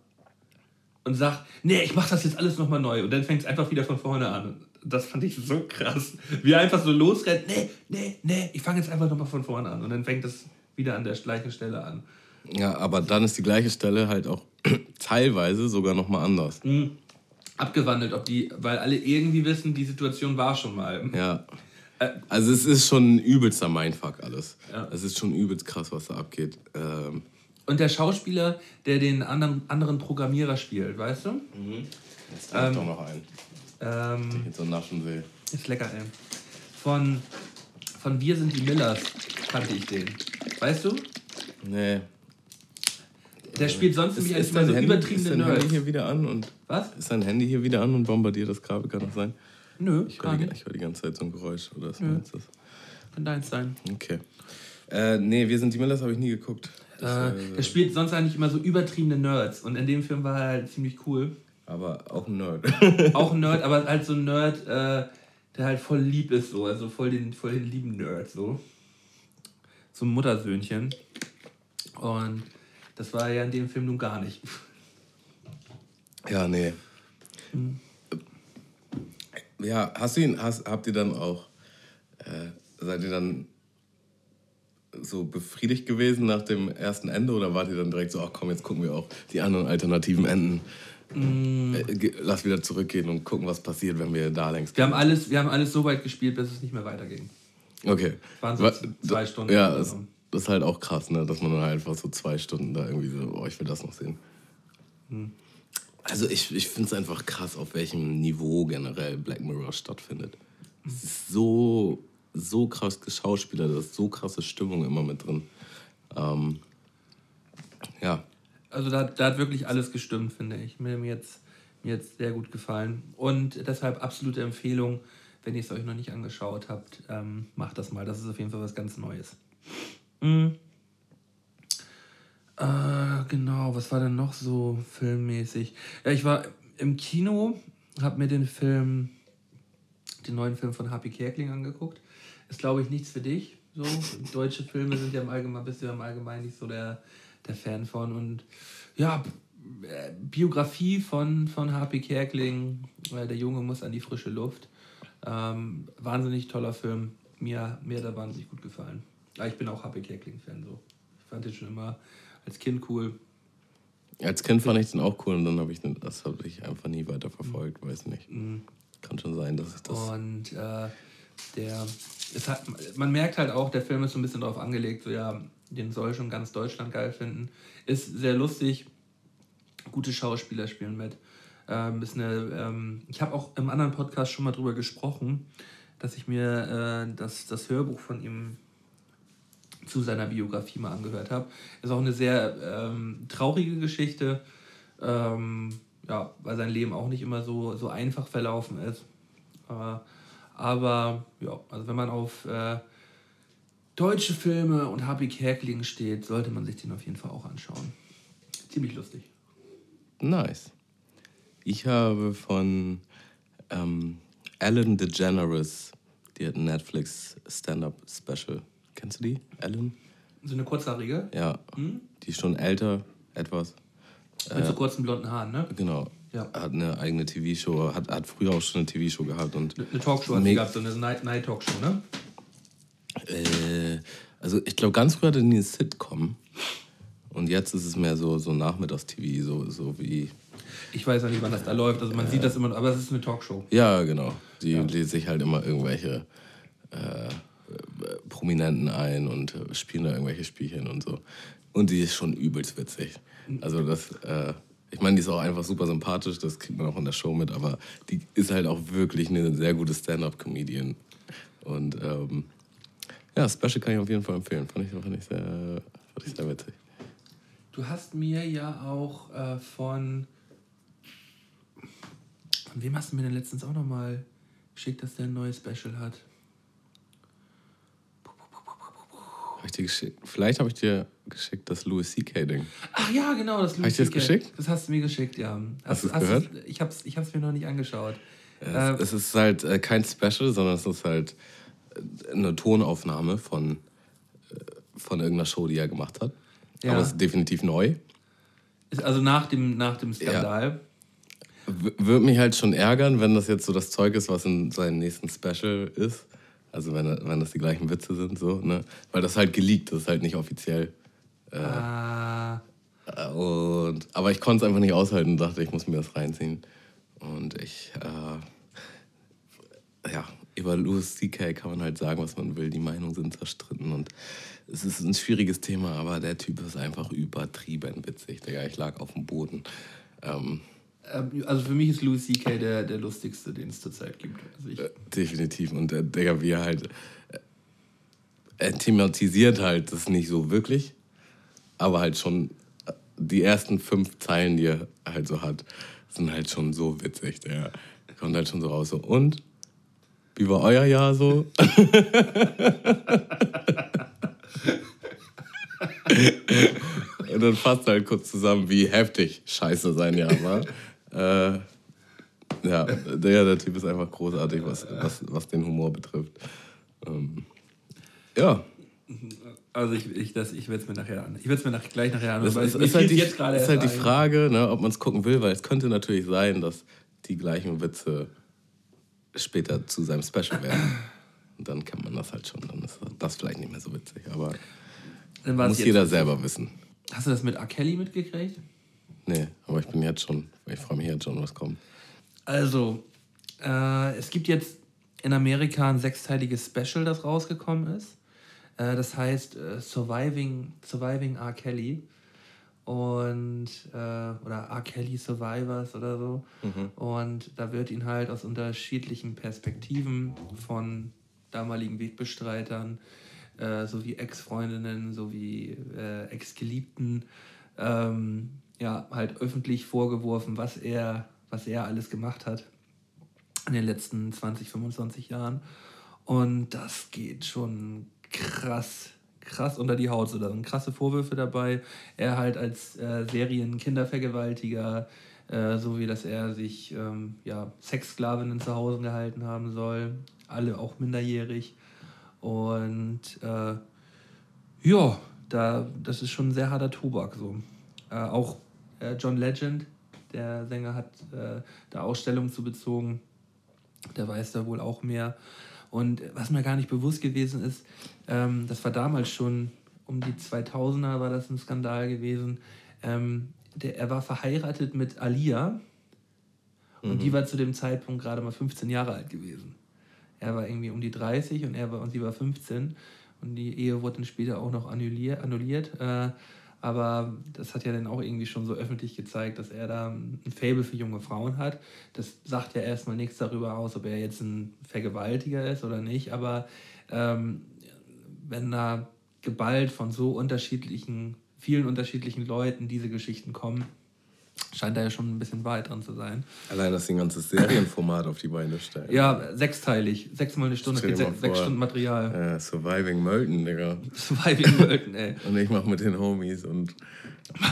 und sagt, nee, ich mach das jetzt alles nochmal neu. Und dann fängt es einfach wieder von vorne an. Das fand ich so krass. Wie er einfach so losrennt, nee, nee, nee, ich fange jetzt einfach nochmal von vorne an. Und dann fängt es wieder an der gleichen Stelle an. Ja, aber dann ist die gleiche Stelle halt auch teilweise sogar nochmal anders. Abgewandelt, ob die, weil alle irgendwie wissen, die Situation war schon mal. Ja. Also es ist schon ein übelster Mindfuck alles. Ja. Es ist schon übelst krass, was da abgeht. Ähm, Und der Schauspieler, der den anderen, anderen Programmierer spielt, weißt du? jetzt trinke ich doch noch einen. Ähm, Jetzt so naschen will. ist lecker, ey. Von, von Wir sind die Millers kannte ich den. Weißt du? Nee. Der spielt sonst Ist, nämlich als ist, immer so Handy, ist übertriebene dein Handy Nerds. hier wieder an und Was? ist dein Handy hier wieder an und bombardiert das Kabel, kann das sein? Nö, Ich höre die, ich hör die ganze Zeit so ein Geräusch. Oder ist Nö. das? kann deins sein. Okay. Äh, nee, Wir sind die Millers habe ich nie geguckt. Das, Äh, äh, der spielt sonst eigentlich immer so übertriebene Nerds. Und in dem Film war er halt ziemlich cool. aber auch ein Nerd. Auch ein Nerd, aber halt so ein Nerd, äh, der halt voll lieb ist, so. Also voll den, voll den lieben Nerd, so. So ein Muttersöhnchen. Und das war ja in dem Film nun gar nicht. ja, nee. Hm. Ja, hast du ihn, hast, habt ihr dann auch, äh, seid ihr dann so befriedigt gewesen nach dem ersten Ende oder wart ihr dann direkt so, ach komm, jetzt gucken wir auch die anderen alternativen Enden? Mm. Lass wieder zurückgehen und gucken, was passiert, wenn wir da längst. Wir haben alles, wir haben alles so weit gespielt, bis es nicht mehr weiterging. Okay. Waren so zwei Stunden. Ja, das, das, ist halt auch krass, ne? dass man dann halt einfach so zwei Stunden da irgendwie so, oh, ich will das noch sehen. Hm. Also ich, ich finde es einfach krass, auf welchem Niveau generell Black Mirror stattfindet. Es ist so, so krass geschauspielert, da ist so krasse Stimmung immer mit drin. Ähm, ja. Also da, da hat wirklich alles gestimmt, finde ich. Mir, jetzt, mir jetzt sehr gut gefallen. Und deshalb absolute Empfehlung, wenn ihr es euch noch nicht angeschaut habt, ähm, macht das mal. Das ist auf jeden Fall was ganz Neues. Mhm. Äh, genau, was war denn noch so filmmäßig? Ja, ich war im Kino, habe mir den Film, den neuen Film von Happy Kerkling angeguckt. Ist, glaube ich, nichts für dich. So, deutsche Filme sind ja im Allgemeinen, bist du ja im Allgemeinen nicht so der, der Fan von. Und ja, Biografie von, von Happy Kerkling, weil der Junge muss an die frische Luft. Ähm, wahnsinnig toller Film. Mir, mir hat er wahnsinnig gut gefallen. Aber ich bin auch Happy Kerkling-Fan. So. Ich fand den schon immer als Kind cool. Als Kind fand ich den auch cool und dann habe ich den, das habe ich einfach nie weiter verfolgt, weiß nicht. Mhm. Kann schon sein, dass ich das. Und äh, der, es hat, man merkt halt auch, der Film ist so ein bisschen darauf angelegt, so ja, den soll schon ganz Deutschland geil finden. Ist sehr lustig, gute Schauspieler spielen mit. Ähm, ist eine, ähm, ich habe auch im anderen Podcast schon mal drüber gesprochen, dass ich mir äh, das, das Hörbuch von ihm zu seiner Biografie mal angehört habe. Ist auch eine sehr ähm, traurige Geschichte, ähm, ja, weil sein Leben auch nicht immer so, so einfach verlaufen ist. Äh, aber ja, also wenn man auf äh, deutsche Filme und Happy Kerkeling steht, sollte man sich den auf jeden Fall auch anschauen. Ziemlich lustig. Nice. Ich habe von ähm, Ellen DeGeneres, die hat Netflix Stand-Up Special Kennst du die, Ellen? So eine kurzhaarige? Ja. Hm? Die ist schon älter, etwas. Mit äh, so kurzen blonden Haaren, ne? Genau. Ja. Hat eine eigene TV-Show, hat, hat früher auch schon eine TV-Show gehabt. Und eine Talkshow hat sie gehabt, so eine Night-Talkshow, Night ne? Äh, also ich glaube, ganz früher hatte die eine Sitcom. Und jetzt ist es mehr so, so Nachmittags-TV, so, so wie. Ich weiß ja nicht, wann das da läuft. Also man äh, sieht das immer, aber es ist eine Talkshow. Ja, genau. Die ja. lädt sich halt immer irgendwelche äh, Prominenten ein und äh, spielen da irgendwelche Spielchen und so. Und die ist schon übelst witzig. Also das, äh, ich meine, die ist auch einfach super sympathisch, das kriegt man auch in der Show mit, aber die ist halt auch wirklich eine sehr gute Stand-up-Comedian. Und ähm, ja, Special kann ich auf jeden Fall empfehlen. Fand ich, fand ich, sehr, fand ich sehr witzig. Du hast mir ja auch äh, von. Von wem hast du mir denn letztens auch nochmal geschickt, dass der ein neues Special hat? Hab ich dir geschickt? Vielleicht habe ich dir geschickt das Louis C.K.-Ding. Ach ja, genau, das Louis C.K. Hast du das geschickt? Das hast du mir geschickt, ja. Hast, hast du es gehört? Ich habe es ich hab's mir noch nicht angeschaut. Es, äh, es, ist halt äh, kein Special, sondern es ist halt äh, eine Tonaufnahme von, äh, von irgendeiner Show, die er gemacht hat. Ja. Aber es ist definitiv neu. Ist also nach dem, nach dem Skandal. Ja. Würde mich halt schon ärgern, wenn das jetzt so das Zeug ist, was in seinem nächsten Special ist. Also wenn, wenn das die gleichen Witze sind, so, ne? Weil das halt geleakt, das ist halt nicht offiziell. Äh, ah. Und, aber ich konnte es einfach nicht aushalten und dachte, ich muss mir das reinziehen. Und ich, äh, ja, über Louis C.K. kann man halt sagen, was man will. Die Meinungen sind zerstritten und es ist ein schwieriges Thema, aber der Typ ist einfach übertrieben witzig. Digga, ich lag auf dem Boden. Ähm, also für mich ist Louis C.K. Der, der lustigste, den es zurzeit gibt. Also ich äh, Definitiv. Und der, der wie er halt. Äh, er thematisiert halt das nicht so wirklich, aber halt schon äh, die ersten fünf Zeilen, die er halt so hat, sind halt schon so witzig. Der kommt halt schon so raus. So, und? Wie war euer Jahr so? Und dann fasst halt kurz zusammen, wie heftig scheiße sein Jahr war. Äh, ja, der, der Typ ist einfach großartig, was, was, was den Humor betrifft. Ähm, ja. Also ich, ich, ich werde es mir nachher an. Ich werde es mir nach, gleich nachher an. Das ist, ist, halt die, ist halt die Frage, ne, ob man es gucken will, weil es könnte natürlich sein, dass die gleichen Witze später zu seinem Special werden. Und dann kennt man das halt schon. Dann ist das vielleicht nicht mehr so witzig. Aber Muss jeder selber wissen. Hast du das mit R. Kelly mitgekriegt? Nee, aber ich bin jetzt schon, ich freue mich jetzt schon, was kommt. Also, äh, es gibt jetzt in Amerika ein sechsteiliges Special, das rausgekommen ist. Äh, das heißt äh, Surviving, Surviving R. Kelly. Und, äh, oder R. Kelly Survivors oder so. Und da wird ihn halt aus unterschiedlichen Perspektiven von damaligen Wegbestreitern, äh, sowie Ex-Freundinnen, sowie äh, Ex-Geliebten, ähm, ja, halt öffentlich vorgeworfen, was er, was er alles gemacht hat in den letzten 20, 25 Jahren. Und das geht schon krass, krass unter die Haut. So, da sind krasse Vorwürfe dabei. Er halt als äh, Serien-Kindervergewaltiger, äh, so wie dass er sich ähm, ja, Sexsklavinnen zu Hause gehalten haben soll. Alle auch minderjährig. Und äh, ja, da, das ist schon ein sehr harter Tobak. So. Äh, auch äh, John Legend, der Sänger, hat äh, da Ausstellung zu bezogen. Der weiß da wohl auch mehr. Und was mir gar nicht bewusst gewesen ist, ähm, das war damals schon um die 2000er war das ein Skandal gewesen. Ähm, der, er war verheiratet mit Alia und die war zu dem Zeitpunkt gerade mal 15 Jahre alt gewesen. Er war irgendwie um die 30 und er war und sie war 15 und die Ehe wurde dann später auch noch annulliert. annulliert äh, aber das hat ja dann auch irgendwie schon so öffentlich gezeigt, dass er da ein Faible für junge Frauen hat. Das sagt ja erstmal nichts darüber aus, ob er jetzt ein Vergewaltiger ist oder nicht. Aber ähm, wenn da geballt von so unterschiedlichen, vielen unterschiedlichen Leuten diese Geschichten kommen, scheint da ja schon ein bisschen Wahrheit dran zu sein. Allein, dass sie ein ganzes Serienformat auf die Beine stellen. Ja, sechsteilig, sechsmal eine Stunde, es gibt sechs. Stunden Material. Äh, Surviving Mölten, Digga. Surviving World, ey. Und ich mach mit den Homies und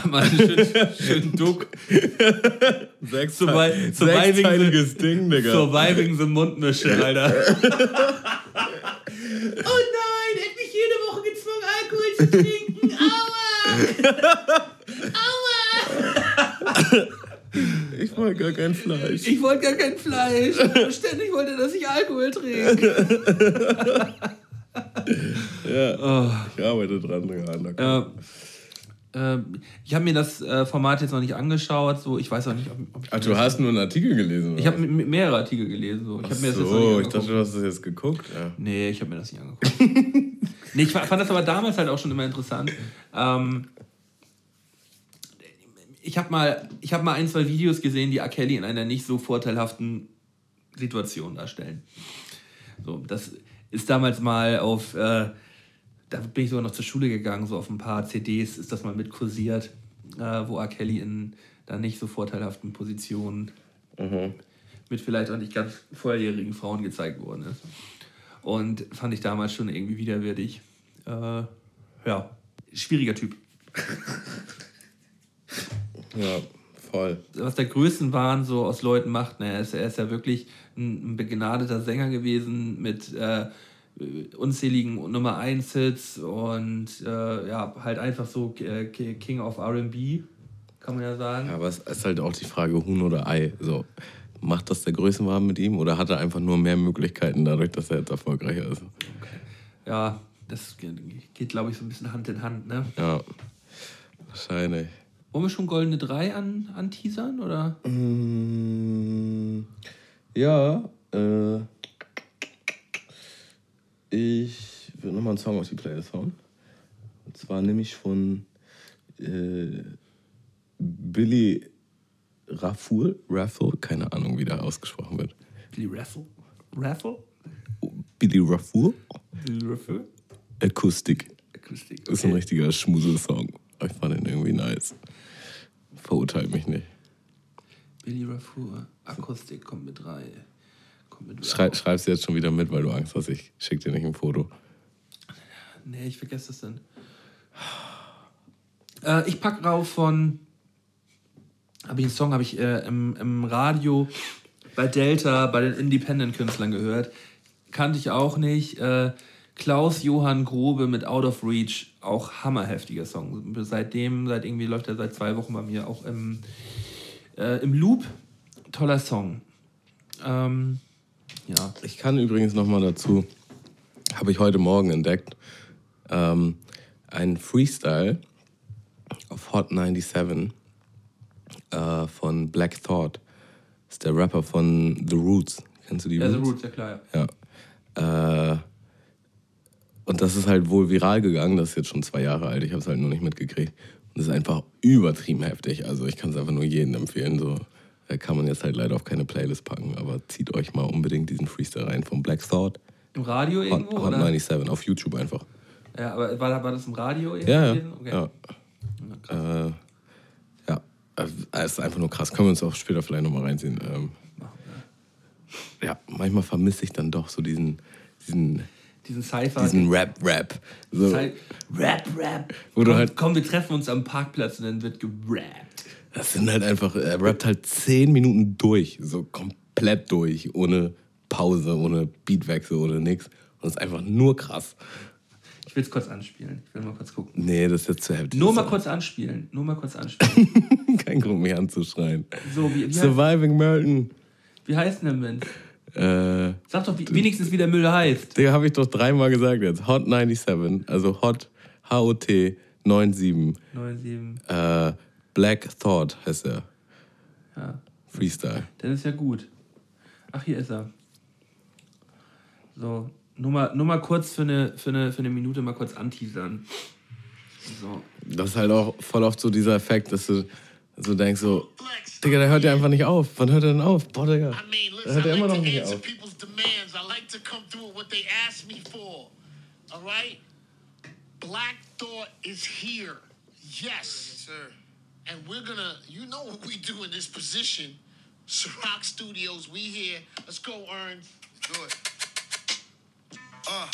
Mal einen schönen, schönen Duck. sechs, Survi- sechsteiliges Ding, Digga. Surviving the Mundmische, Alter. oh nein, er hat mich jede Woche gezwungen, Alkohol zu trinken. Aua! Aua! Ich wollte gar kein Fleisch. Ich wollte gar kein Fleisch. Ständig wollte, dass ich Alkohol trinke. ja, ich arbeite dran, Digga. Äh, ich habe mir das äh, Format jetzt noch nicht angeschaut. So, ich weiß auch nicht, ob, ob ich. Ach, du hast nur einen Artikel gelesen, oder? ich habe mehrere Artikel gelesen. So. Ich habe mir das so, ich dachte, du hast es jetzt geguckt. Ja. Nee, ich habe mir das nicht angeguckt. nee, ich fa- fand das aber damals halt auch schon immer interessant. Ähm, ich habe mal, ich hab mal ein, zwei Videos gesehen, die R. Kelly in einer nicht so vorteilhaften Situation darstellen. So, das ist damals mal auf, äh, da bin ich sogar noch zur Schule gegangen, so auf ein paar CDs ist das mal mit kursiert, äh, wo R. Kelly in da nicht so vorteilhaften Positionen mit vielleicht auch nicht ganz volljährigen Frauen gezeigt worden ist. Und fand ich damals schon irgendwie widerwärtig. Äh, ja, schwieriger Typ. ja, voll. Was der Größenwahn so aus Leuten macht, ne, er, ist, er ist ja wirklich ein, ein begnadeter Sänger gewesen mit äh, unzähligen Nummer 1 Hits und äh, ja, halt einfach so äh, King of R&B, kann man ja sagen. Aber es ist halt auch die Frage Huhn oder Ei. So, macht das der Größenwahn mit ihm oder hat er einfach nur mehr Möglichkeiten dadurch, dass er jetzt erfolgreicher ist? Ja, das geht, geht glaube ich, so ein bisschen Hand in Hand, ne? Ja, wahrscheinlich. Wollen wir schon Goldene 3 an, anteasern, oder? Mm, ja, äh, ich würde nochmal einen Song auf die Playlist hauen. Und zwar nämlich von äh, Billy Rafful, Raffle, keine Ahnung, wie der ausgesprochen wird. Billy Raffle? Raffle? Billy Rafful, Billy Raffle? Akustik. Akustik. Das ist ein richtiger Schmusel-Song. Ich fand den irgendwie nice. Verurteilt mich nicht. Billy Raffle, Akustik kommt mit rein. Kommt mit Schrei, schreib's jetzt schon wieder mit, weil du Angst hast. Ich schick dir nicht ein Foto. Nee, ich vergesse das dann. Äh, ich pack rauf von. Hab ich einen Song habe ich äh, im, im Radio bei Delta, bei den Independent-Künstlern gehört. Kannte ich auch nicht. Äh, Klaus Johann Grobe mit Out of Reach, auch hammerheftiger Song. Seitdem, seit irgendwie läuft er seit zwei Wochen bei mir auch im, äh, im Loop. Toller Song. Ähm, ja. Ich kann übrigens noch mal dazu, habe ich heute Morgen entdeckt, ähm, einen Freestyle auf Hot 97 äh, von Black Thought. Das ist der Rapper von The Roots. Kennst du die Ja, The Roots? Roots, ja klar. Ja. Ja. Äh, und das ist halt wohl viral gegangen. Das ist jetzt schon zwei Jahre alt. Ich habe es halt nur nicht mitgekriegt. Und das ist einfach übertrieben heftig. Also ich kann es einfach nur jedem empfehlen. So kann man jetzt halt leider auf keine Playlist packen. Aber zieht euch mal unbedingt diesen Freestyle rein von Black Thought. Im Radio Hot, irgendwo? Hot oder? 97 auf YouTube einfach. Ja, aber war, war das im Radio irgendwo? Ja? Okay. Ja. Ja. Äh, ja, es ist einfach nur krass. Können wir uns auch später vielleicht nochmal reinziehen. Ähm, ja, manchmal vermisse ich dann doch so diesen, diesen, Diesen Cypher. diesen Rap-Rap. So, Cy- Rap, Rap. Wo du komm, halt- komm, wir treffen uns am Parkplatz und dann wird gerappt. das sind halt einfach, er rappt halt zehn Minuten durch, so komplett durch, ohne Pause, ohne Beatwechsel, ohne nix. Und es ist einfach nur krass. Ich will es kurz anspielen. Ich will mal kurz gucken. Nee, das ist jetzt zu heftig. Nur Das mal kurz anspielen. Nur mal kurz anspielen. Kein Grund, mich anzuschreien. So, wie, wie, Surviving Merton. wie heißt denn der Mensch? Äh, Sag doch wie, wenigstens, wie der Müll heißt. Digga, habe ich doch dreimal gesagt jetzt. Hot 97, also Hot H-O-T 97. 97. Äh, Black Thought heißt er. Ja. Freestyle. Dann ist ja gut. Ach, hier ist er. So, nur mal, nur mal kurz für eine, für, eine, für eine Minute mal kurz anteasern. So. Das ist halt auch voll oft so dieser Effekt, dass du so denkst so, Digga, der hört ja einfach nicht auf. Wann hört er denn auf? Boah, Digga. I mean, Der listen, hört I ja immer like noch to nicht answer auf. people's demands. I like to come through with what they ask me for. All right? Black Thought is here. Yes. sir. And we're gonna, you know what we do in this position. Ciroc Studios, we here. Let's go, Earn. Do it. Uh,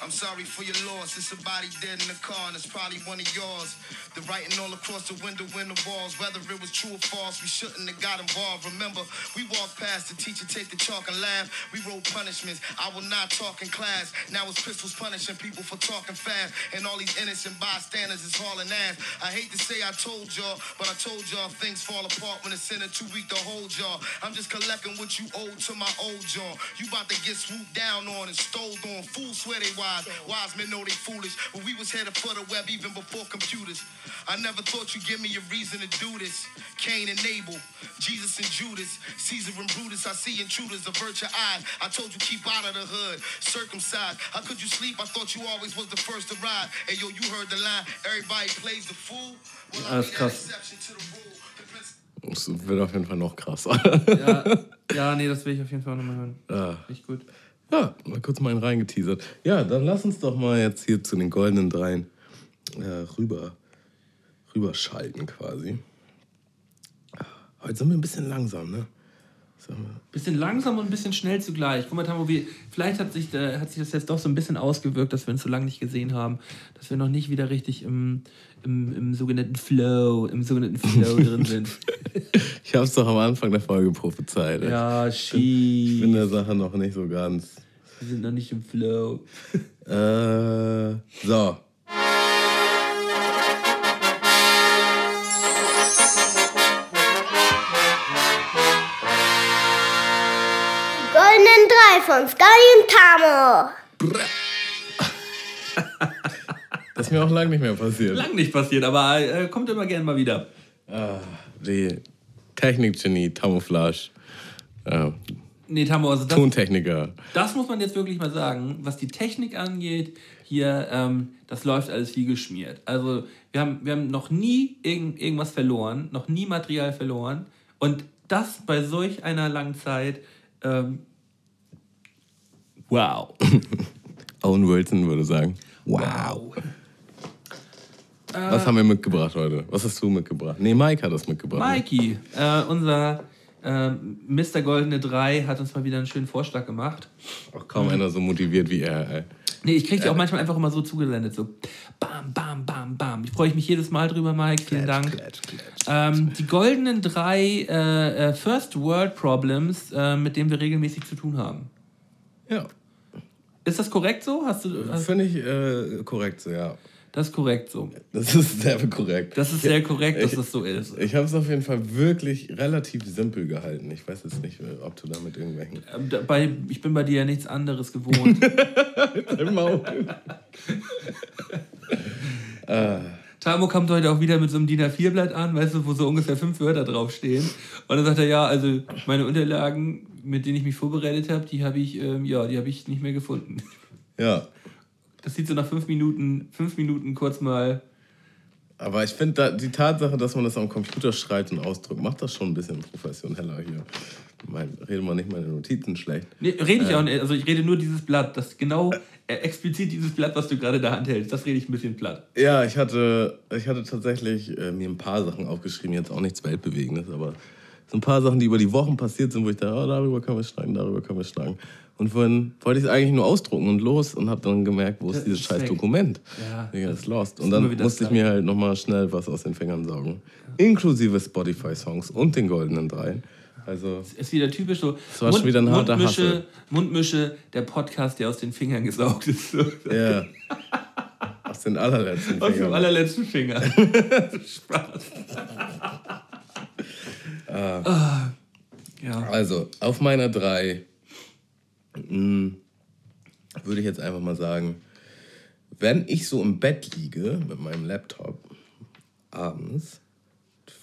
I'm sorry for your loss. It's a body dead in the car, and it's probably one of yours. The writing all across the window in the walls. Whether it was true or false, we shouldn't have got involved. Remember, we walked past the teacher, take the chalk and laugh. We wrote punishments. I will not talk in class. Now it's pistols punishing people for talking fast. And all these innocent bystanders is hauling ass. I hate to say I told y'all, but I told y'all things fall apart when in a too weak to hold y'all. I'm just collecting what you owe to my old jaw. You about to get swooped down on and stole on. Fools swear they wise. Wise men know they foolish. But we was headed for the web even before computers. I never thought you'd give me a reason to do this. Cain and Abel, Jesus and Judas, Caesar and Brutus. I see intruders, avert your eyes. I told you keep out of the hood, circumcised. How could you sleep? I thought you always was the first to ride. Hey yo, you heard the line. Everybody plays the fool. Well, I Alles that krass. exception to the rule. The wird auf jeden Fall noch krasser. Ja, ja, nee, das will ich auf jeden Fall nochmal hören. Ah. Richtig gut. Ja, mal kurz mal einen reingeteasert. Ja, dann lass uns doch mal jetzt hier zu den goldenen Dreien äh, rüber, rüberschalten quasi. Heute sind wir ein bisschen langsam, ne? Bisschen langsam und ein bisschen schnell zugleich. Guck mal, Tamo, vielleicht hat sich, äh, hat sich das jetzt doch so ein bisschen ausgewirkt, dass wir uns so lange nicht gesehen haben, dass wir noch nicht wieder richtig im, im, im sogenannten Flow, im sogenannten Flow drin sind. Ich hab's doch am Anfang der Folge prophezeit. Ja, Ich bin der Sache noch nicht so ganz. Wir sind noch nicht im Flow. Äh, so. Goldenen Drei von Sky und Tamo. Das ist mir auch lange nicht mehr passiert. Lang nicht passiert, aber äh, kommt immer gern mal wieder. Die Technikgenie, Camouflage, äh, Nee, Tamo, also das, Tontechniker. das muss man jetzt wirklich mal sagen. Was die Technik angeht, hier, ähm, das läuft alles wie geschmiert. Also, wir haben, wir haben noch nie irgend, irgendwas verloren, noch nie Material verloren. Und das bei solch einer langen Zeit. Ähm, wow. Owen Wilson würde sagen. Wow. Was haben wir mitgebracht heute? Was hast du mitgebracht? Nee, Mike hat das mitgebracht. ne? Mikey, äh, unser äh, Mr. Goldene 3 hat uns mal wieder einen schönen Vorschlag gemacht. Auch kaum einer so motiviert wie er. Ey. Nee, ich kriege die auch manchmal einfach immer so zugesendet. So bam, bam, bam, bam. Ich freue mich jedes Mal drüber, Mike. Vielen Dank. Ähm, die goldenen drei äh, äh, First World Problems, äh, mit denen wir regelmäßig zu tun haben. Ja, Ist das korrekt so? Hast du, finde ich äh, korrekt so, ja. Das ist korrekt so. Das ist sehr korrekt. Das ist sehr korrekt, dass Ich- das so ist. Ich habe es auf jeden Fall wirklich relativ simpel gehalten. Ich weiß jetzt nicht, ob du damit irgendwelchen. Ähm, da- bei, ich bin bei dir ja nichts anderes gewohnt. Tamo kommt heute auch wieder mit so einem DIN A4-Blatt an, weißt du, wo so ungefähr fünf Wörter draufstehen. Und dann sagt er, ja, also meine Unterlagen, mit denen ich mich vorbereitet habe, die habe ich, ähm, ja, die habe ich nicht mehr gefunden. Ja. Das sieht so nach fünf Minuten, fünf Minuten kurz mal. Aber ich finde, die Tatsache, dass man das am Computer schreibt und ausdrückt, macht das schon ein bisschen professioneller hier. Mein, rede mal nicht meine Notizen schlecht. Nee, rede ich auch nicht. Also ich rede nur dieses Blatt, das genau äh, explizit dieses Blatt, was du gerade in der Hand hältst, das rede ich ein bisschen platt. Ja, ich hatte, ich hatte tatsächlich äh, mir ein paar Sachen aufgeschrieben, jetzt auch nichts Weltbewegendes, aber so ein paar Sachen, die über die Wochen passiert sind, wo ich dachte, oh, darüber können wir schnacken, darüber können wir schnacken. Und vorhin wollte ich es eigentlich nur ausdrucken und los und habe dann gemerkt, wo ist Das dieses ist scheiß weg. Dokument? Ja, Digga, das ist lost. ist Und dann musste ich mir halt nochmal schnell was aus den Fingern saugen. Inklusive Spotify-Songs und den goldenen dreien. Also, Ist wieder typisch so. Das war schon wieder ein harter Mundmische, Hassel. Mundmische, der Podcast, der aus den Fingern gesaugt ist. Ja. Aus den allerletzten Aus dem Fingern. allerletzten Finger. Spaß. Ah. Ja. Also, auf meiner 3 würde ich jetzt einfach mal sagen, wenn ich so im Bett liege mit meinem Laptop abends,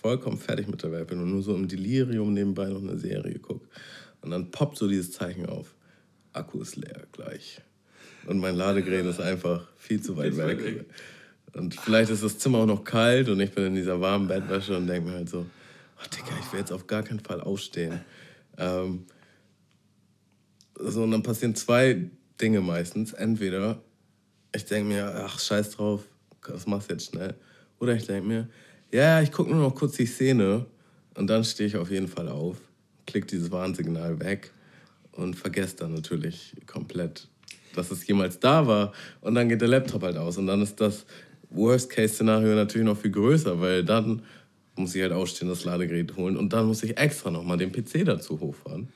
vollkommen fertig mit der Welt bin und nur so im Delirium nebenbei noch eine Serie gucke und dann poppt so dieses Zeichen auf, Akku ist leer gleich. Und mein Ladegerät ist einfach viel zu weit weg. weg. Und vielleicht ist das Zimmer auch noch kalt und ich bin in dieser warmen Bettwäsche und denke mir halt so, oh Digga, ich will jetzt auf gar keinen Fall aufstehen. Ähm, so, und dann passieren zwei Dinge meistens. Entweder ich denke mir, ach, scheiß drauf, das machst du jetzt schnell. Oder ich denke mir, ja, ich gucke nur noch kurz die Szene und dann stehe ich auf jeden Fall auf, klick dieses Warnsignal weg und vergesse dann natürlich komplett, dass es jemals da war. Und dann geht der Laptop halt aus. Und dann ist das Worst-Case-Szenario natürlich noch viel größer, weil dann muss ich halt aufstehen, das Ladegerät holen und dann muss ich extra nochmal den PC dazu hochfahren.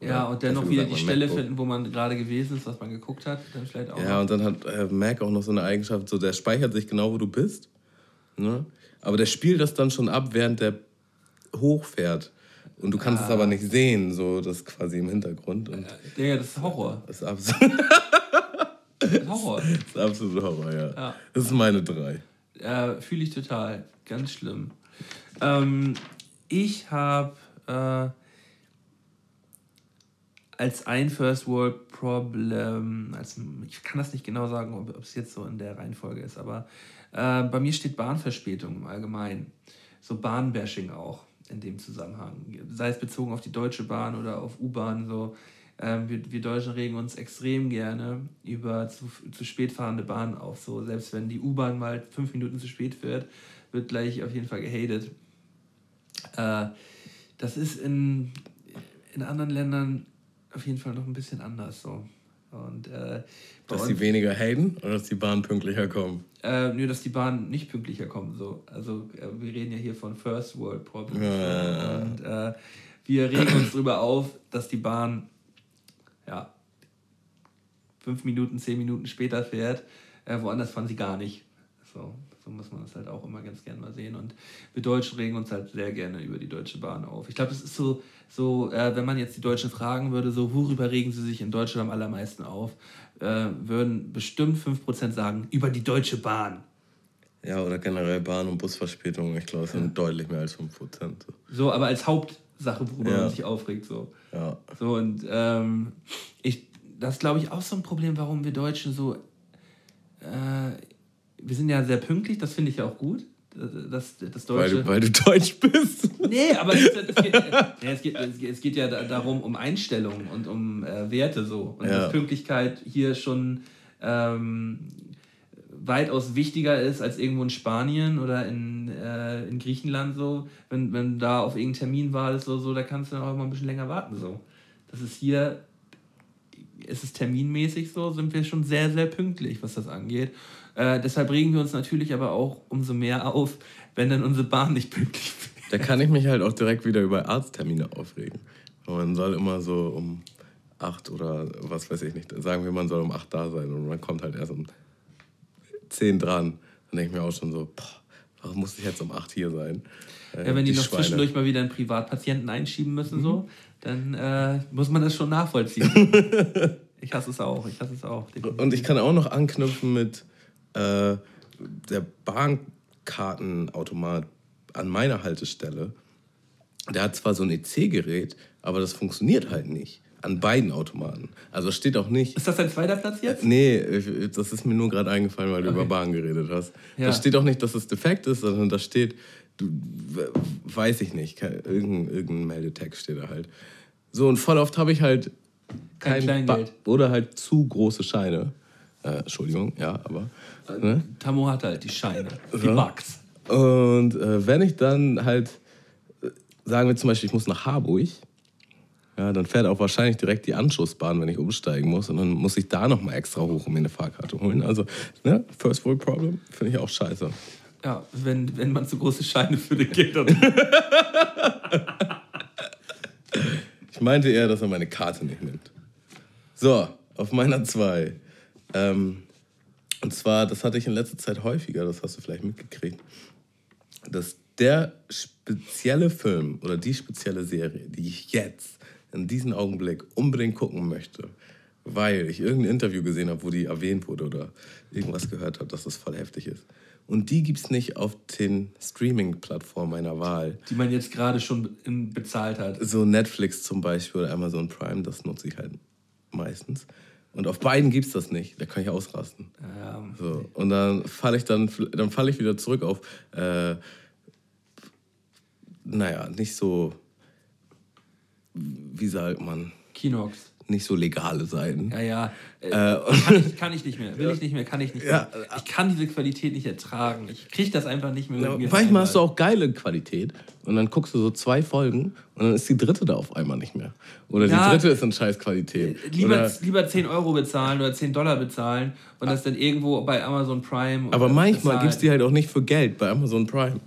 Ja, und dann noch wieder die Stelle MacBook. finden, wo man gerade gewesen ist, was man geguckt hat. Dann vielleicht auch. Ja, noch. und dann hat äh, Mac auch noch so eine Eigenschaft, so der speichert sich genau, wo du bist. Ne? Aber der spielt das dann schon ab, während der hochfährt. Und du kannst es aber nicht sehen, so das ist quasi im Hintergrund. Und Digga, das ist Horror. das ist absolut, Das ist Horror. das ist absolut Horror, ja. Ja. Das ist meine drei. Äh, Fühle ich total. Ganz schlimm. Ähm, ich habe äh, als ein First World Problem, als, ich kann das nicht genau sagen, ob es jetzt so in der Reihenfolge ist, aber äh, bei mir steht Bahnverspätung im Allgemeinen. So Bahnbashing auch in dem Zusammenhang. Sei es bezogen auf die Deutsche Bahn oder auf U-Bahn. So. Ähm, wir, wir Deutschen regen uns extrem gerne über zu, zu spät fahrende Bahnen auf. So. Selbst wenn die U-Bahn mal fünf Minuten zu spät fährt, wird gleich auf jeden Fall gehatet. Äh, das ist in, in anderen Ländern auf jeden Fall noch ein bisschen anders so. Und, äh, Dass uns- die weniger haten oder dass die Bahn pünktlicher kommen? äh, nur, dass die Bahnen nicht pünktlicher kommen. So. Also äh, wir reden ja hier von First World Problems. Ja. Und äh, wir regen uns darüber auf, dass die Bahn ja, fünf Minuten, zehn Minuten später fährt. Äh, woanders fahren sie gar nicht. So, so muss man das halt auch immer ganz gerne mal sehen. Und wir Deutschen regen uns halt sehr gerne über die Deutsche Bahn auf. Ich glaube, es ist so, so äh, wenn man jetzt die Deutschen fragen würde, so worüber regen sie sich in Deutschland am allermeisten auf, äh, würden bestimmt 5% sagen, über die Deutsche Bahn. Ja, oder generell Bahn- und Busverspätungen. Ich glaube, es sind deutlich mehr als 5%. So. So, aber als Hauptsache, worüber Ja. man sich aufregt. So. Ja. So, und ähm, ich, das ist, glaube ich, auch so ein Problem, warum wir Deutschen so. Äh, wir sind ja sehr pünktlich, das finde ich ja auch gut. Das, das Weil, Deutsche. du, weil du deutsch bist. Nee, aber es, es, geht, ja, es, geht, es, geht, es geht ja da- darum, um Einstellungen und um äh, Werte so. Und Ja. dass Pünktlichkeit hier schon ähm, weitaus wichtiger ist als irgendwo in Spanien oder in, äh, in Griechenland so. Wenn, wenn da auf irgendeinen Termin wartest so, so, da kannst du dann auch mal ein bisschen länger warten so. Das ist hier, ist es terminmäßig so, sind wir schon sehr, sehr pünktlich, was das angeht. Äh, deshalb regen wir uns natürlich aber auch umso mehr auf, wenn dann unsere Bahn nicht pünktlich wird. Da kann ich mich halt auch direkt wieder über Arzttermine aufregen. Man soll immer so um acht oder was weiß ich nicht, sagen wir, man soll um acht da sein und man kommt halt erst um zehn dran. Dann denke ich mir auch schon so, boah, warum muss ich jetzt um acht hier sein? Äh, Ja, wenn die, noch Schweine. zwischendurch mal wieder einen Privatpatienten einschieben müssen, so, dann äh, muss man das schon nachvollziehen. ich hasse es auch, ich hasse es auch. Und ich kann auch noch anknüpfen mit, äh, der Bahnkartenautomat an meiner Haltestelle, der hat zwar so ein EC-Gerät, aber das funktioniert halt nicht. An beiden Automaten. Also steht auch nicht. Ist das dein zweiter Platz jetzt? Nee, ich- das ist mir nur gerade eingefallen, weil du Okay. über Bahn geredet hast. Ja. Da steht auch nicht, dass es defekt ist, sondern da steht, du, weiß ich nicht, kein, irgendein, irgendein Meldetext steht da halt. So, und voll oft habe ich halt Kein Kleingeld. Ba- oder halt zu große Scheine. Äh, Entschuldigung, ja, aber. Ne? Tamo hat halt die Scheine, die So. Bugs. Und äh, wenn ich dann halt, äh, sagen wir zum Beispiel, ich muss nach Harburg, ja, dann fährt auch wahrscheinlich direkt die Anschlussbahn, wenn ich umsteigen muss. Und dann muss ich da nochmal extra hoch, um mir eine Fahrkarte holen. Also, ne, First World Problem finde ich auch scheiße. Ja, wenn, wenn man zu große Scheine für die Kinder Ich meinte eher, dass er meine Karte nicht nimmt. So, auf meiner 2. Ähm, und zwar, das hatte ich in letzter Zeit häufiger, das hast du vielleicht mitgekriegt, dass der spezielle Film oder die spezielle Serie, die ich jetzt in diesem Augenblick unbedingt gucken möchte, weil ich irgendein Interview gesehen habe, wo die erwähnt wurde oder irgendwas gehört habe, dass das voll heftig ist. Und die gibt es nicht auf den Streaming-Plattformen meiner Wahl. die man jetzt gerade schon bezahlt hat. So Netflix zum Beispiel oder Amazon Prime, das nutze ich halt meistens. Und auf beiden gibt es das nicht. Da kann ich ausrasten. Ja, So. Und dann falle ich dann, dann falle ich wieder zurück auf, äh, naja, nicht so, wie sagt man, Kinox. Nicht so legale Seiten. Ja, ja. Äh, Äh, kann, ich, kann ich nicht mehr. Will ich nicht mehr, kann ich nicht Ja, mehr. Ich kann diese Qualität nicht ertragen. Ich kriege das einfach nicht mehr. Ja, mit mir manchmal hast du auch geile Qualität und dann guckst du so zwei Folgen und dann ist die dritte da auf einmal nicht mehr. Oder Ja. die dritte ist in scheiß Qualität. Lieber, Oder, lieber 10 Euro bezahlen oder 10 Dollar bezahlen und das dann irgendwo bei Amazon Prime. aber manchmal gibt es die halt auch nicht für Geld bei Amazon Prime.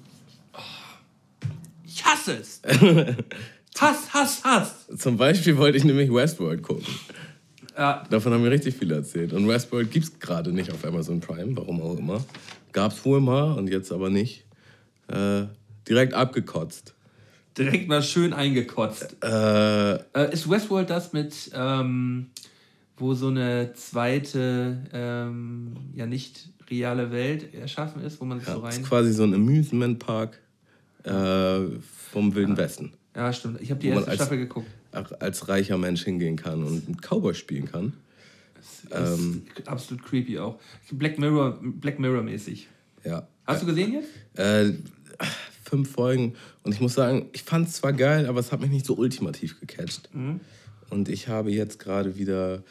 Ich hasse es! Hass, Hass, Hass! Zum Beispiel wollte ich nämlich Westworld gucken. Ja, Davon haben mir richtig viele erzählt. Und Westworld gibt es gerade nicht auf Amazon Prime, warum auch immer. Gab es wohl mal und jetzt aber nicht. Äh, direkt abgekotzt. direkt mal schön eingekotzt. Äh, Äh, ist Westworld das mit, ähm, wo so eine zweite, ähm, ja nicht reale Welt erschaffen ist, wo man sich so das rein. ist quasi so ein Amusement Park äh, vom Wilden Westen. Ja, stimmt. Ich habe die erste als- Staffel geguckt. Als reicher Mensch hingehen kann und einen Cowboy spielen kann. Das Ähm. ist absolut creepy auch. Black Mirror, Black Mirror mäßig. Ja. Hast du gesehen jetzt? Äh, fünf Folgen. Und ich muss sagen, ich fand es zwar geil, aber es hat mich nicht so ultimativ gecatcht. Und ich habe jetzt gerade wieder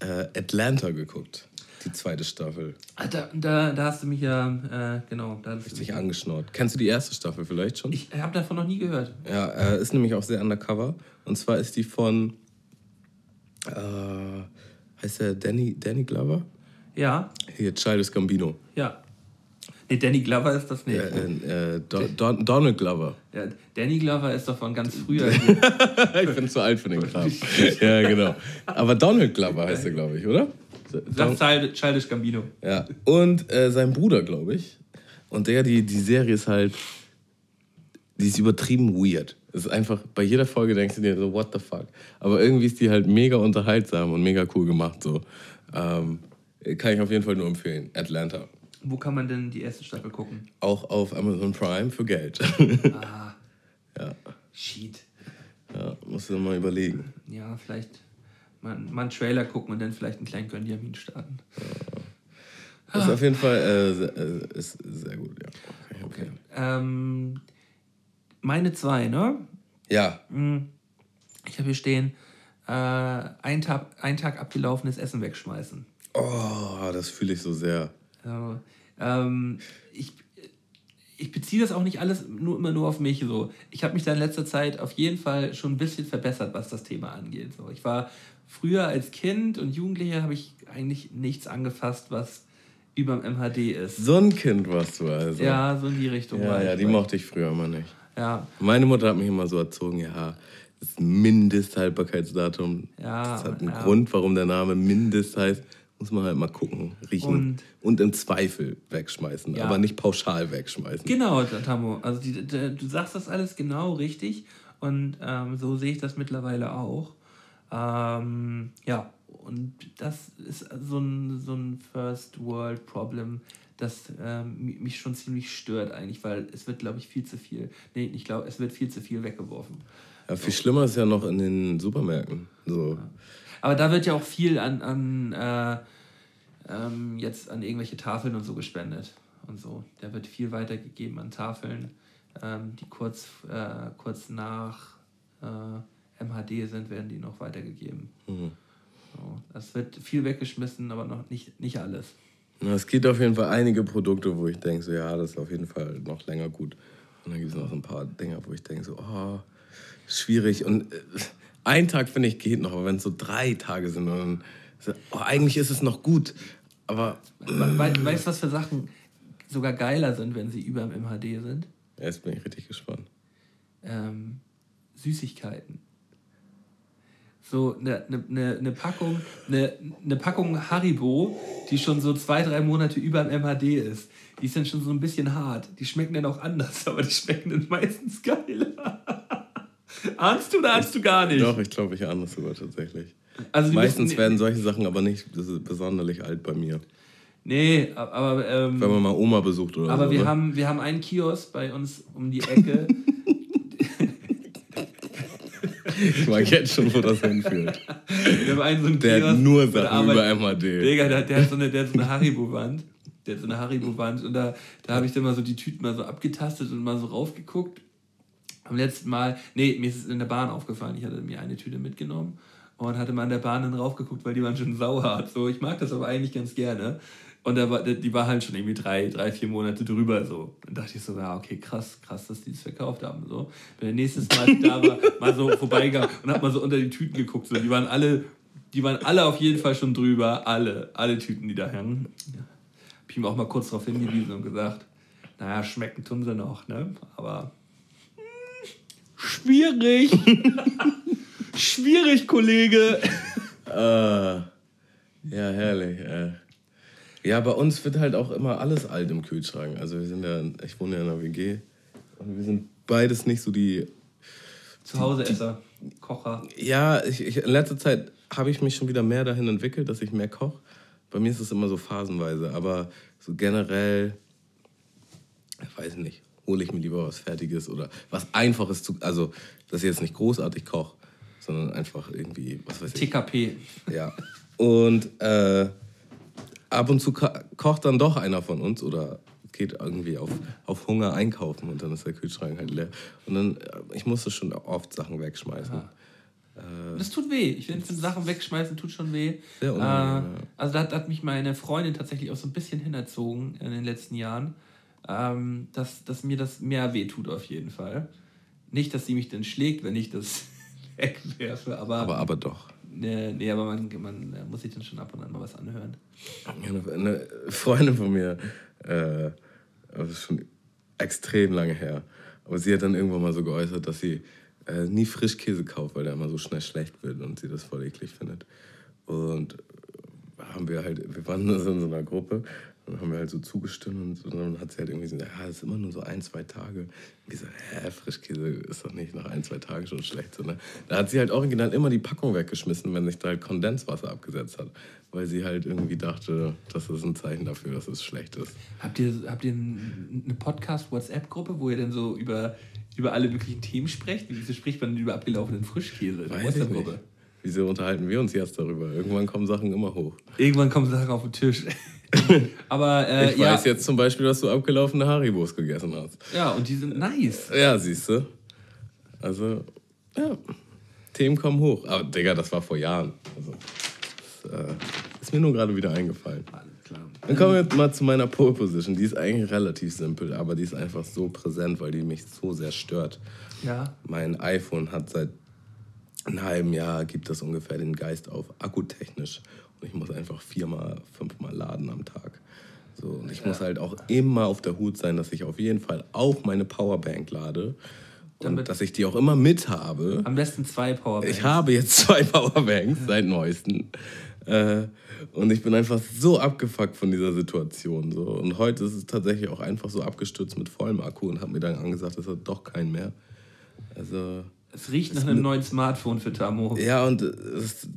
äh, Atlanta geguckt. Die zweite Staffel. Ah, Da, da, hast du mich ja, äh, genau. Da hast Richtig angeschnurrt. Kennst du die erste Staffel vielleicht schon? ich habe davon noch nie gehört. Ja, äh, ist nämlich auch sehr undercover. Und zwar ist die von. Äh, heißt der Danny, Danny Glover? Ja, Hier, Childish Gambino. ja. Nee, Danny Glover ist das nicht. Äh, äh, Don, Don, Donald Glover. Ja, Danny Glover ist doch von ganz früher. ich bin zu alt für den Kram. ja, genau. Aber Donald Glover heißt er, glaube ich, oder? Sag Child- Childish Gambino. Ja. Und äh, sein Bruder, glaube ich. Und der, die, die Serie ist halt. Die ist übertrieben weird. Es ist einfach, bei jeder Folge denkst du dir so, what the fuck. Aber irgendwie ist die halt mega unterhaltsam und mega cool gemacht. So. Ähm, kann ich auf jeden Fall nur empfehlen. Atlanta. Wo kann man denn die erste Staffel gucken? Auch auf Amazon Prime für Geld. Ah, ja, shit. ja, musst du mal überlegen. Ja, vielleicht mal, mal einen Trailer gucken und dann vielleicht einen kleinen Gönjamin starten. Ist auf jeden Fall äh, sehr, äh, ist sehr gut, ja. Empfehlen. Ähm, meine zwei, ne? Ja, Ich habe hier stehen, äh, ein, Tag, ein Tag abgelaufenes Essen wegschmeißen. oh, das fühle ich so sehr. Also, ähm, ich, ich beziehe das auch nicht alles nur, immer nur auf mich. So. Ich habe mich da in letzter Zeit auf jeden Fall schon ein bisschen verbessert, was das Thema angeht. So. Ich war früher als Kind und Jugendlicher habe ich eigentlich nichts angefasst, was über dem MHD ist. So ein Kind warst du also. Ja, so in die Richtung. ja, war ich. ja die mochte ich früher immer nicht. Ja, Meine Mutter hat mich immer so erzogen, ja, das Mindesthaltbarkeitsdatum. Ja, das hat einen ja. Grund, warum der Name Mindest heißt. Muss man halt mal gucken, riechen und, Und- im Zweifel wegschmeißen, Ja. aber nicht pauschal wegschmeißen. Genau, Tamo. Also die, die, du sagst das alles genau richtig und ähm, so sehe ich das mittlerweile auch. Ähm, ja, und das ist so ein, so ein First World Problem, das ähm, mi- mich schon ziemlich stört eigentlich, weil es wird, glaube ich, viel zu viel. Nee, ich glaube, es wird viel zu viel weggeworfen. Ja, viel schlimmer ist ja noch in den Supermärkten. So. Aber da wird ja auch viel an, an äh, ähm, jetzt an irgendwelche Tafeln und so gespendet und so. Da wird viel weitergegeben an Tafeln, ähm, die kurz, äh, kurz nach äh, MHD sind, werden die noch weitergegeben. Mhm. So. Es wird viel weggeschmissen, aber noch nicht, nicht alles. Es gibt auf jeden Fall einige Produkte, wo ich denke, so, ja, das ist auf jeden Fall noch länger gut. Und dann gibt es noch so ein paar Dinger, wo ich denke, so, oh, schwierig. Und äh, ein Tag, finde ich, geht noch, aber wenn es so drei Tage sind, dann, so, oh, eigentlich ist es noch gut. Aber We we weißt du, was für Sachen sogar geiler sind, wenn sie über dem MHD sind? jetzt bin ich richtig gespannt. ähm, Süßigkeiten. So eine ne, ne, ne Packung, eine ne Packung Haribo, die schon so zwei, drei Monate über dem MHD ist. Die ist dann schon so ein bisschen hart. Die schmecken dann auch anders, aber die schmecken dann meistens geiler. ahnst du oder ahnst du gar nicht? Doch, ich glaube, ich ahne das sogar tatsächlich. Also Meistens müssen- werden solche Sachen aber nicht besonders alt bei mir. Nee, aber. Ähm, Wenn man mal Oma besucht oder Aber so. wir ne? haben, wir haben einen Kiosk bei uns um die Ecke. Ich mag jetzt schon, wo das hinführt. wir haben einen so einen Der Kiosk. hat nur Sachen über MHD. Digga, der, der, hat so eine, der hat so eine Haribo-Wand. Der hat so eine Haribo-Wand und da, da habe ich dann mal so die Tüten mal so abgetastet und mal so raufgeguckt. Am letzten Mal, nee, mir ist es in der Bahn aufgefallen. Ich hatte mir eine Tüte mitgenommen und hatte mal an der Bahn dann raufgeguckt, weil die waren schon sauer. So, ich mag das aber eigentlich ganz gerne. Und da war, die war halt schon irgendwie drei, drei, vier Monate drüber. So. Dann dachte ich so, ja, okay, krass, krass, dass die das verkauft haben. So. Wenn der nächstes Mal da war, mal so vorbeigegangen und hab mal so unter die Tüten geguckt. So. Die waren alle, die waren alle auf jeden Fall schon drüber. Alle, alle Tüten, die da hängen. Hab ich ihm auch mal kurz darauf hingewiesen und gesagt, naja, schmecken tun sie noch, ne? Aber hm, schwierig. schwierig, Kollege. Äh, ja, herrlich. Äh. Ja, bei uns wird halt auch immer alles alt im Kühlschrank. Also wir sind ja, ich wohne ja in einer WG und wir sind beides nicht so die. Zu Hause Esser, Kocher. Ja, ich, ich, in letzter Zeit habe ich mich schon wieder mehr dahin entwickelt, dass ich mehr koche. Bei mir ist es immer so phasenweise, aber so generell, ich weiß nicht, hole ich mir lieber was Fertiges oder was Einfaches zu. Also, dass ich jetzt nicht großartig koche, sondern einfach irgendwie, was weiß ich. TKP. Ja. Und äh, ab und zu ko kocht dann doch einer von uns oder geht irgendwie auf, auf Hunger einkaufen und dann ist der Kühlschrank halt leer. Und dann, äh, ich musste schon oft Sachen wegschmeißen. Das tut weh. Ich finde, Sachen wegschmeißen tut schon weh. Sehr Äh, also da hat, hat mich meine Freundin tatsächlich auch so ein bisschen hinerzogen in den letzten Jahren, ähm, dass, dass mir das mehr weh tut auf jeden Fall. Nicht, dass sie mich dann schlägt, wenn ich das wegwerfe, aber, Aber, aber doch. Nee, aber man, man äh, muss sich dann schon ab und an mal was anhören. Eine, Freundin von mir, äh, das ist schon extrem lange her, aber sie hat dann irgendwann mal so geäußert, dass sie äh, nie Frischkäse kauft, weil der immer so schnell schlecht wird und sie das voll eklig findet. Und haben wir halt, wir waren in so einer Gruppe und haben wir halt so zugestimmt und dann hat sie halt irgendwie gesagt, ja, das ist immer nur so ein, zwei Tage. Und wir so, hä, Frischkäse ist doch nicht nach ein, zwei Tagen schon schlecht. So, ne? Da hat sie halt original immer die Packung weggeschmissen, wenn sich da halt Kondenswasser abgesetzt hat, weil sie halt irgendwie dachte, das ist ein Zeichen dafür, dass es schlecht ist. Habt ihr, habt ihr ein- eine Podcast-WhatsApp-Gruppe, wo ihr dann so über, über alle möglichen Themen sprecht? Wieso spricht man denn über abgelaufenen Frischkäse? Ich nicht. WhatsApp-Gruppe. Wieso unterhalten wir uns jetzt darüber? Irgendwann kommen Sachen immer hoch. Irgendwann kommen Sachen auf den Tisch. Aber äh, Ich ja, weiß jetzt zum Beispiel, dass du abgelaufene Haribos gegessen hast. ja, und die sind nice. Ja, siehst du. Also, ja, Themen kommen hoch. Aber, Digga, das war vor Jahren. Also, das, äh, ist mir nur gerade wieder eingefallen. Alles klar. Dann kommen wir mal zu meiner Pole Position. Die ist eigentlich relativ simpel, aber die ist einfach so präsent, weil die mich so sehr stört. Ja. Mein iPhone hat seit einem halben Jahr, gibt das ungefähr den Geist auf, akkutechnisch. Und ich muss einfach viermal, fünfmal laden am Tag. So, und ich muss halt auch immer auf der Hut sein, dass ich auf jeden Fall auch meine Powerbank lade. Und Damit- dass ich die auch immer mit habe. Am besten zwei Powerbanks. Ich habe jetzt zwei Powerbanks seit neuesten. Äh, und ich bin einfach so abgefuckt von dieser Situation. So. Und heute ist es tatsächlich auch einfach so abgestürzt mit vollem Akku und habe mir dann angesagt, es hat doch keinen mehr. Also, Es riecht nach einem neuen Smartphone für Tamo. ja, und es,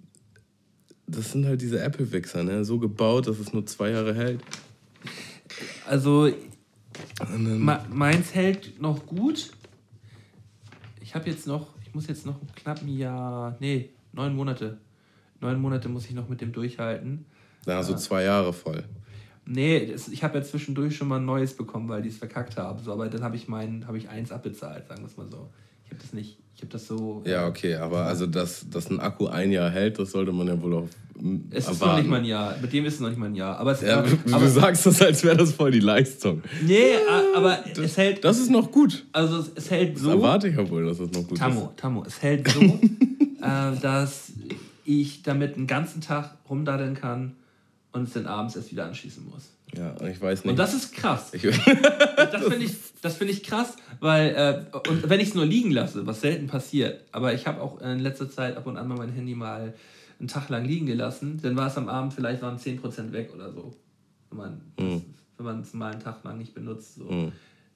das sind halt diese Apple-Wichser, ne? so gebaut, dass es nur zwei Jahre hält. Also me- meins hält noch gut. Ich habe jetzt noch, ich muss jetzt noch knapp ein Jahr, nee, neun Monate. Neun Monate muss ich noch mit dem durchhalten. Ja, so zwei Jahre voll. Nee, das, ich habe ja zwischendurch schon mal ein neues bekommen, weil die es verkackt haben. So, aber dann habe ich meinen, habe ich eins abbezahlt, sagen wir es mal so. Ich habe das nicht, ich habe das so. Ja, okay, aber also, dass, dass ein Akku ein Jahr hält, das sollte man ja wohl auch mm, Es ist noch erwarten. nicht mal ein Jahr. Mit dem ist es noch nicht mal ein Jahr. Aber es Ja, aber, du, aber, sagst das, als wäre das voll die Leistung. Nee, aber es hält. Das ist noch gut. also es, es hält Das so. erwarte ich ja wohl, dass das noch gut Tammo, Tammo, es hält so, äh, dass ich damit einen ganzen Tag rumdaddeln kann und es dann abends erst wieder anschließen muss. Ja, und ich weiß nicht. Und das ist krass. ich, Das finde ich, das find ich krass, weil, äh, und wenn ich es nur liegen lasse, was selten passiert, aber ich habe auch in letzter Zeit ab und an mal mein Handy mal einen Tag lang liegen gelassen, dann war es am Abend vielleicht waren 10% weg oder so. Wenn man das, wenn man es mal einen Tag lang nicht benutzt, so.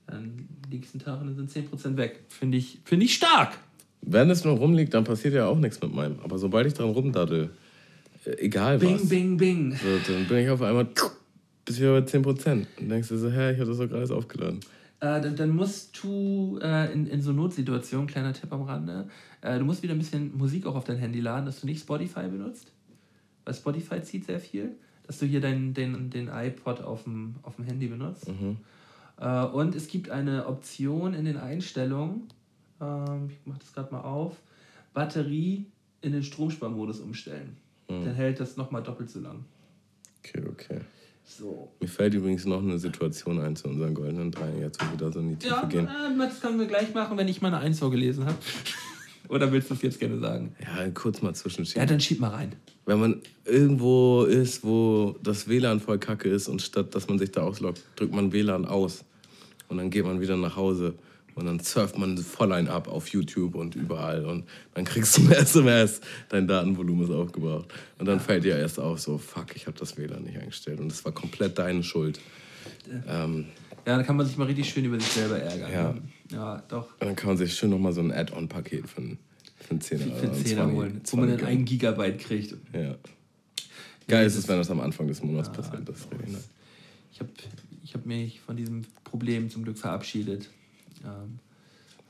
dann liegt es einen Tag und dann sind 10% weg. Finde ich, find ich stark. wenn es nur rumliegt, dann passiert ja auch nichts mit meinem. Aber sobald ich dran rumdaddel, äh, egal Bing, was, bing, bing. So, dann bin ich auf einmal bis hier bei 10%. Und denkst du so, hä, ich habe das doch gerade aufgeladen. Äh, dann, dann musst du äh, in, in so Notsituationen, kleiner Tipp am Rande, äh, du musst wieder ein bisschen Musik auch auf dein Handy laden, dass du nicht Spotify benutzt. Weil Spotify zieht sehr viel. Dass du hier dein, den, den iPod auf dem, auf dem Handy benutzt. Äh, und es gibt eine Option in den Einstellungen, ähm, ich mache das gerade mal auf, Batterie in den Stromsparmodus umstellen. Dann hält das nochmal doppelt so lang. Okay, okay. So. Mir fällt übrigens noch eine Situation ein zu unseren goldenen Dreien, jetzt wo wir da so in die Tiefe Ja, gehen. äh, das können wir gleich machen, wenn ich meine Eins vorgelesen habe. Oder willst du es jetzt gerne sagen? Ja, kurz mal Ja, zwischenschieben. dann schieb mal rein. Wenn man irgendwo ist, wo das WLAN voll kacke ist und statt dass man sich da ausloggt, drückt man WLAN aus und dann geht man wieder nach Hause und dann surft man voll ein ab auf YouTube und überall und dann kriegst du eine SMS, dein Datenvolumen ist aufgebraucht und dann fällt dir erst auf, so fuck, ich habe das WLAN nicht eingestellt und das war komplett deine Schuld. Ähm, Ja, da kann man sich mal richtig schön über sich selber ärgern. Ja. ne? Ja, doch. und dann kann man sich schön nochmal so ein Add-on-Paket für, einen- für einen Zehner, Für oder 10 20 holen, wo man dann 20 einen Gigabyte kriegt. Ja. Geil ist es, wenn das am Anfang des Monats passiert. Das ist richtig nice. Ich habe ich hab mich von diesem Problem zum Glück verabschiedet. Ähm,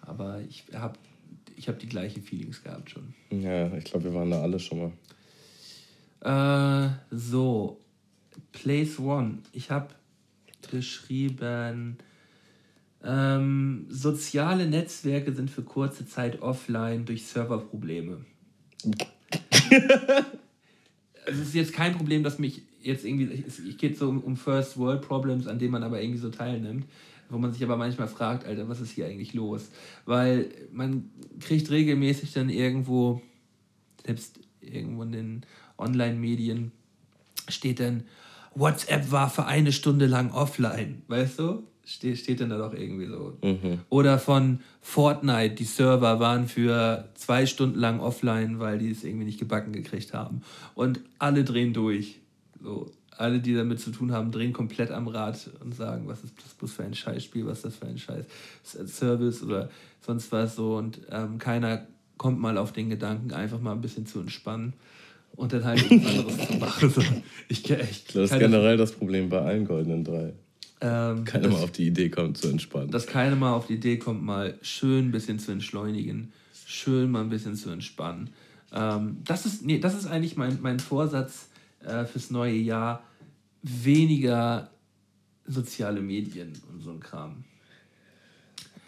aber ich habe ich hab die gleichen Feelings gehabt schon. Ja, ich glaube, wir waren da alle schon mal. Äh, so, Place One. Ich habe geschrieben, ähm, soziale Netzwerke sind für kurze Zeit offline durch Serverprobleme. es ist jetzt kein Problem, dass mich jetzt irgendwie, es geht so um First World Problems, an denen man aber irgendwie so teilnimmt, wo man sich aber manchmal fragt, Alter, was ist hier eigentlich los? Weil man kriegt regelmäßig dann irgendwo, selbst irgendwo in den Online-Medien, steht dann, WhatsApp war für eine Stunde lang offline, weißt du? Steht, steht dann da doch irgendwie so. Oder von Fortnite, die Server waren für zwei Stunden lang offline, weil die es irgendwie nicht gebacken gekriegt haben. Und alle drehen durch. So, alle, die damit zu tun haben, drehen komplett am Rad und sagen, was ist das bloß für ein Scheißspiel, was ist das für ein Scheiß Service oder sonst was so. Und ähm, keiner kommt mal auf den Gedanken, einfach mal ein bisschen zu entspannen und dann halt was anderes zu machen. So, ich, ich, Das ist generell das Problem bei allen goldenen drei. ähm, Keiner mal auf die Idee kommt, zu entspannen. dass keiner mal auf die Idee kommt, mal schön ein bisschen zu entschleunigen, schön mal ein bisschen zu entspannen. Ähm, das, ist, nee, das ist eigentlich mein, mein Vorsatz äh, fürs neue Jahr. Weniger soziale Medien und so ein Kram.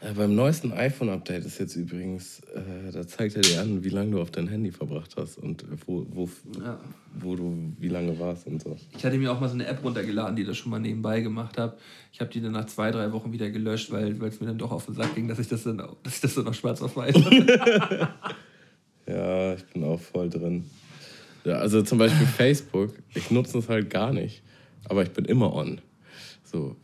Äh, beim neuesten iPhone-Update ist jetzt übrigens, äh, da zeigt er dir an, wie lange du auf dein Handy verbracht hast und wo, wo, Ja. wo du wie lange warst und so. Ich hatte mir auch mal so eine App runtergeladen, die das schon mal nebenbei gemacht habe. Ich habe die dann nach zwei, drei Wochen wieder gelöscht, weil es mir dann doch auf den Sack ging, dass ich das dann, auch- dass ich das dann noch schwarz auf weiß. Ja, ich bin auch voll drin. Ja, also zum Beispiel Facebook, ich nutze es halt gar nicht, aber ich bin immer on. So,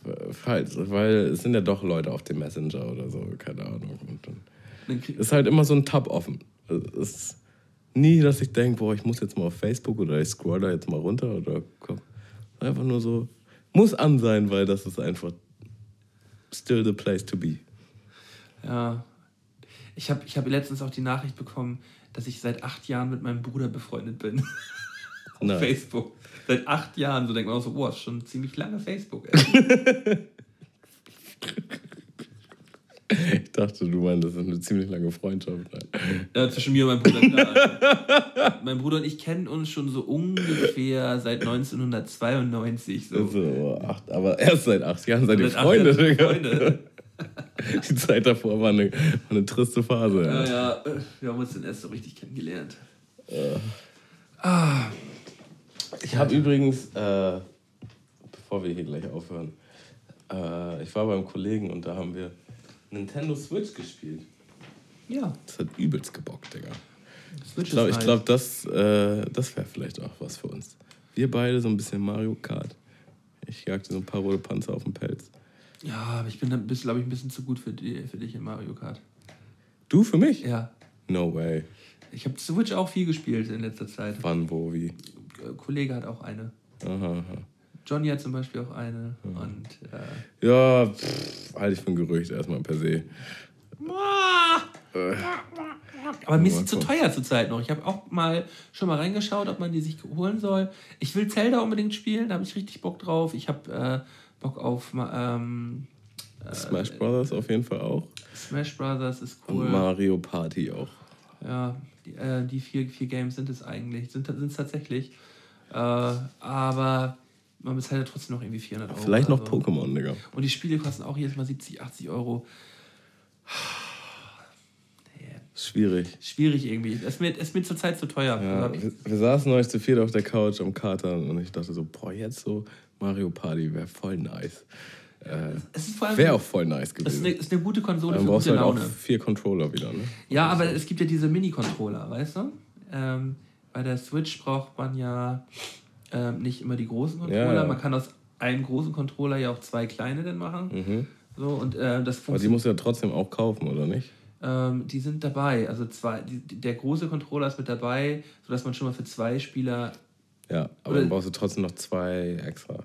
halt, weil es sind ja doch Leute auf dem Messenger oder so, keine Ahnung. Und dann ist halt immer so ein Tab offen. Es ist nie, dass ich denke, boah, ich muss jetzt mal auf Facebook oder ich scroll da jetzt mal runter oder komm. Einfach nur so, muss an sein, weil das ist einfach still the place to be. Ja. Ich habe ich hab letztens auch die Nachricht bekommen, dass ich seit acht Jahren mit meinem Bruder befreundet bin. auf Nein. Facebook. Seit acht Jahren. So denkt man auch so, boah, ist schon ziemlich lange Facebook. Ich dachte, du meinst, das ist eine ziemlich lange Freundschaft. Ja, zwischen mir und meinem Bruder, klar. mein Bruder und ich kennen uns schon so ungefähr seit 1992. So. Also, acht, aber erst seit acht Jahren seid ihr Freunde. Die Zeit davor war eine, war eine triste Phase. Ja, Ja. ja, äh, wir haben uns dann erst so richtig kennengelernt. Ich habe übrigens, äh, bevor wir hier gleich aufhören, äh, ich war beim Kollegen und da haben wir Nintendo Switch gespielt. Ja, Das hat übelst gebockt, Digga. Switch Ich glaube, ich halt- glaub, das, äh, das wäre vielleicht auch was für uns. Wir beide so ein bisschen Mario Kart. Ich jagte so ein paar rote Panzer auf den Pelz. Ja, aber ich bin, glaube ich, ein bisschen zu gut für, die, für dich in Mario Kart. Du für mich? Ja. No way. Ich habe Switch auch viel gespielt in letzter Zeit. Wann, wo, wie? Ein Kollege hat auch eine. Aha, aha. Johnny hat zum Beispiel auch eine. Und äh, Ja, pff, halte ich für ein Gerücht erstmal per se. Aber mir ist sie zu teuer zurzeit noch. Ich habe auch mal schon mal reingeschaut, ob man die sich holen soll. Ich will Zelda unbedingt spielen, da habe ich richtig Bock drauf. Ich habe äh, Bock auf ähm, Smash Brothers auf jeden Fall auch. Smash Brothers ist Und cool. Mario Party auch. Ja, die, äh, die vier, vier Games sind es eigentlich, sind es tatsächlich. Äh, aber man bezahlt ja trotzdem noch irgendwie 400 Euro. Vielleicht noch also. Pokémon, Digga. Und die Spiele kosten auch jedes Mal 70, 80 Euro. Schwierig. Schwierig irgendwie. Es ist mir, ist mir zurzeit zu teuer. Ja, ich- wir, wir saßen neulich zu viert auf der Couch am Katern und ich dachte so, boah, jetzt so Mario Party wäre voll nice. Äh, wäre auch voll nice es ist gewesen. eine, ist eine gute Konsole Dann für brauchst gute du halt Laune. auch vier Controller wieder, ne? Ja, aber es gibt ja diese Mini-Controller, weißt du? Ähm, bei der Switch braucht man ja ähm, nicht immer die großen Controller. Ja, ja. Man kann aus einem großen Controller ja auch zwei kleine dann machen. So, und äh, das Mhm. Aber die musst du ja trotzdem auch kaufen, oder nicht? Ähm, die sind dabei. Also zwei, die, der große Controller ist mit dabei, sodass man schon mal für zwei Spieler. Ja, aber dann brauchst du trotzdem noch zwei extra.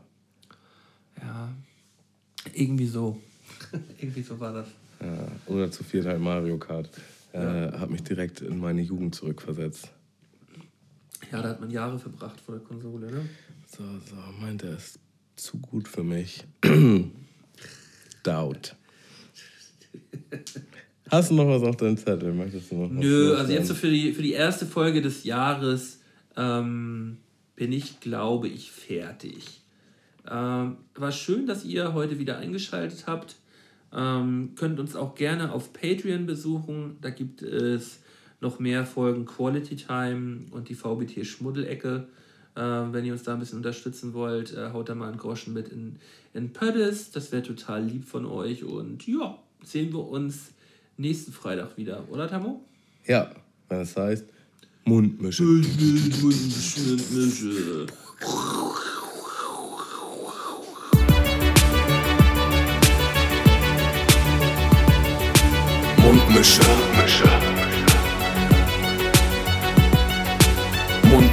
Ja, irgendwie so. irgendwie so war das. Ja, oder zu viert halt Mario Kart. Äh, Hat mich direkt in meine Jugend zurückversetzt. Ja, da hat man Jahre verbracht vor der Konsole, ne? So, so, meint er ist zu gut für mich. Doubt. Hast du noch was auf deinem Zettel? Möchtest du noch was Nö, also loswerden? jetzt so für die, für die erste Folge des Jahres ähm, bin ich, glaube ich, fertig. Ähm, war schön, dass ihr heute wieder eingeschaltet habt. Ähm, könnt uns auch gerne auf Patreon besuchen. Da gibt es noch mehr Folgen Quality Time und die VBT Schmuddelecke. Ähm, wenn ihr uns da ein bisschen unterstützen wollt, äh, haut da mal einen Groschen mit in, in Pöttes. Das wäre total lieb von euch. Und ja, sehen wir uns nächsten Freitag wieder, oder Tamo? Ja, es heißt Mundmische. Mundmische.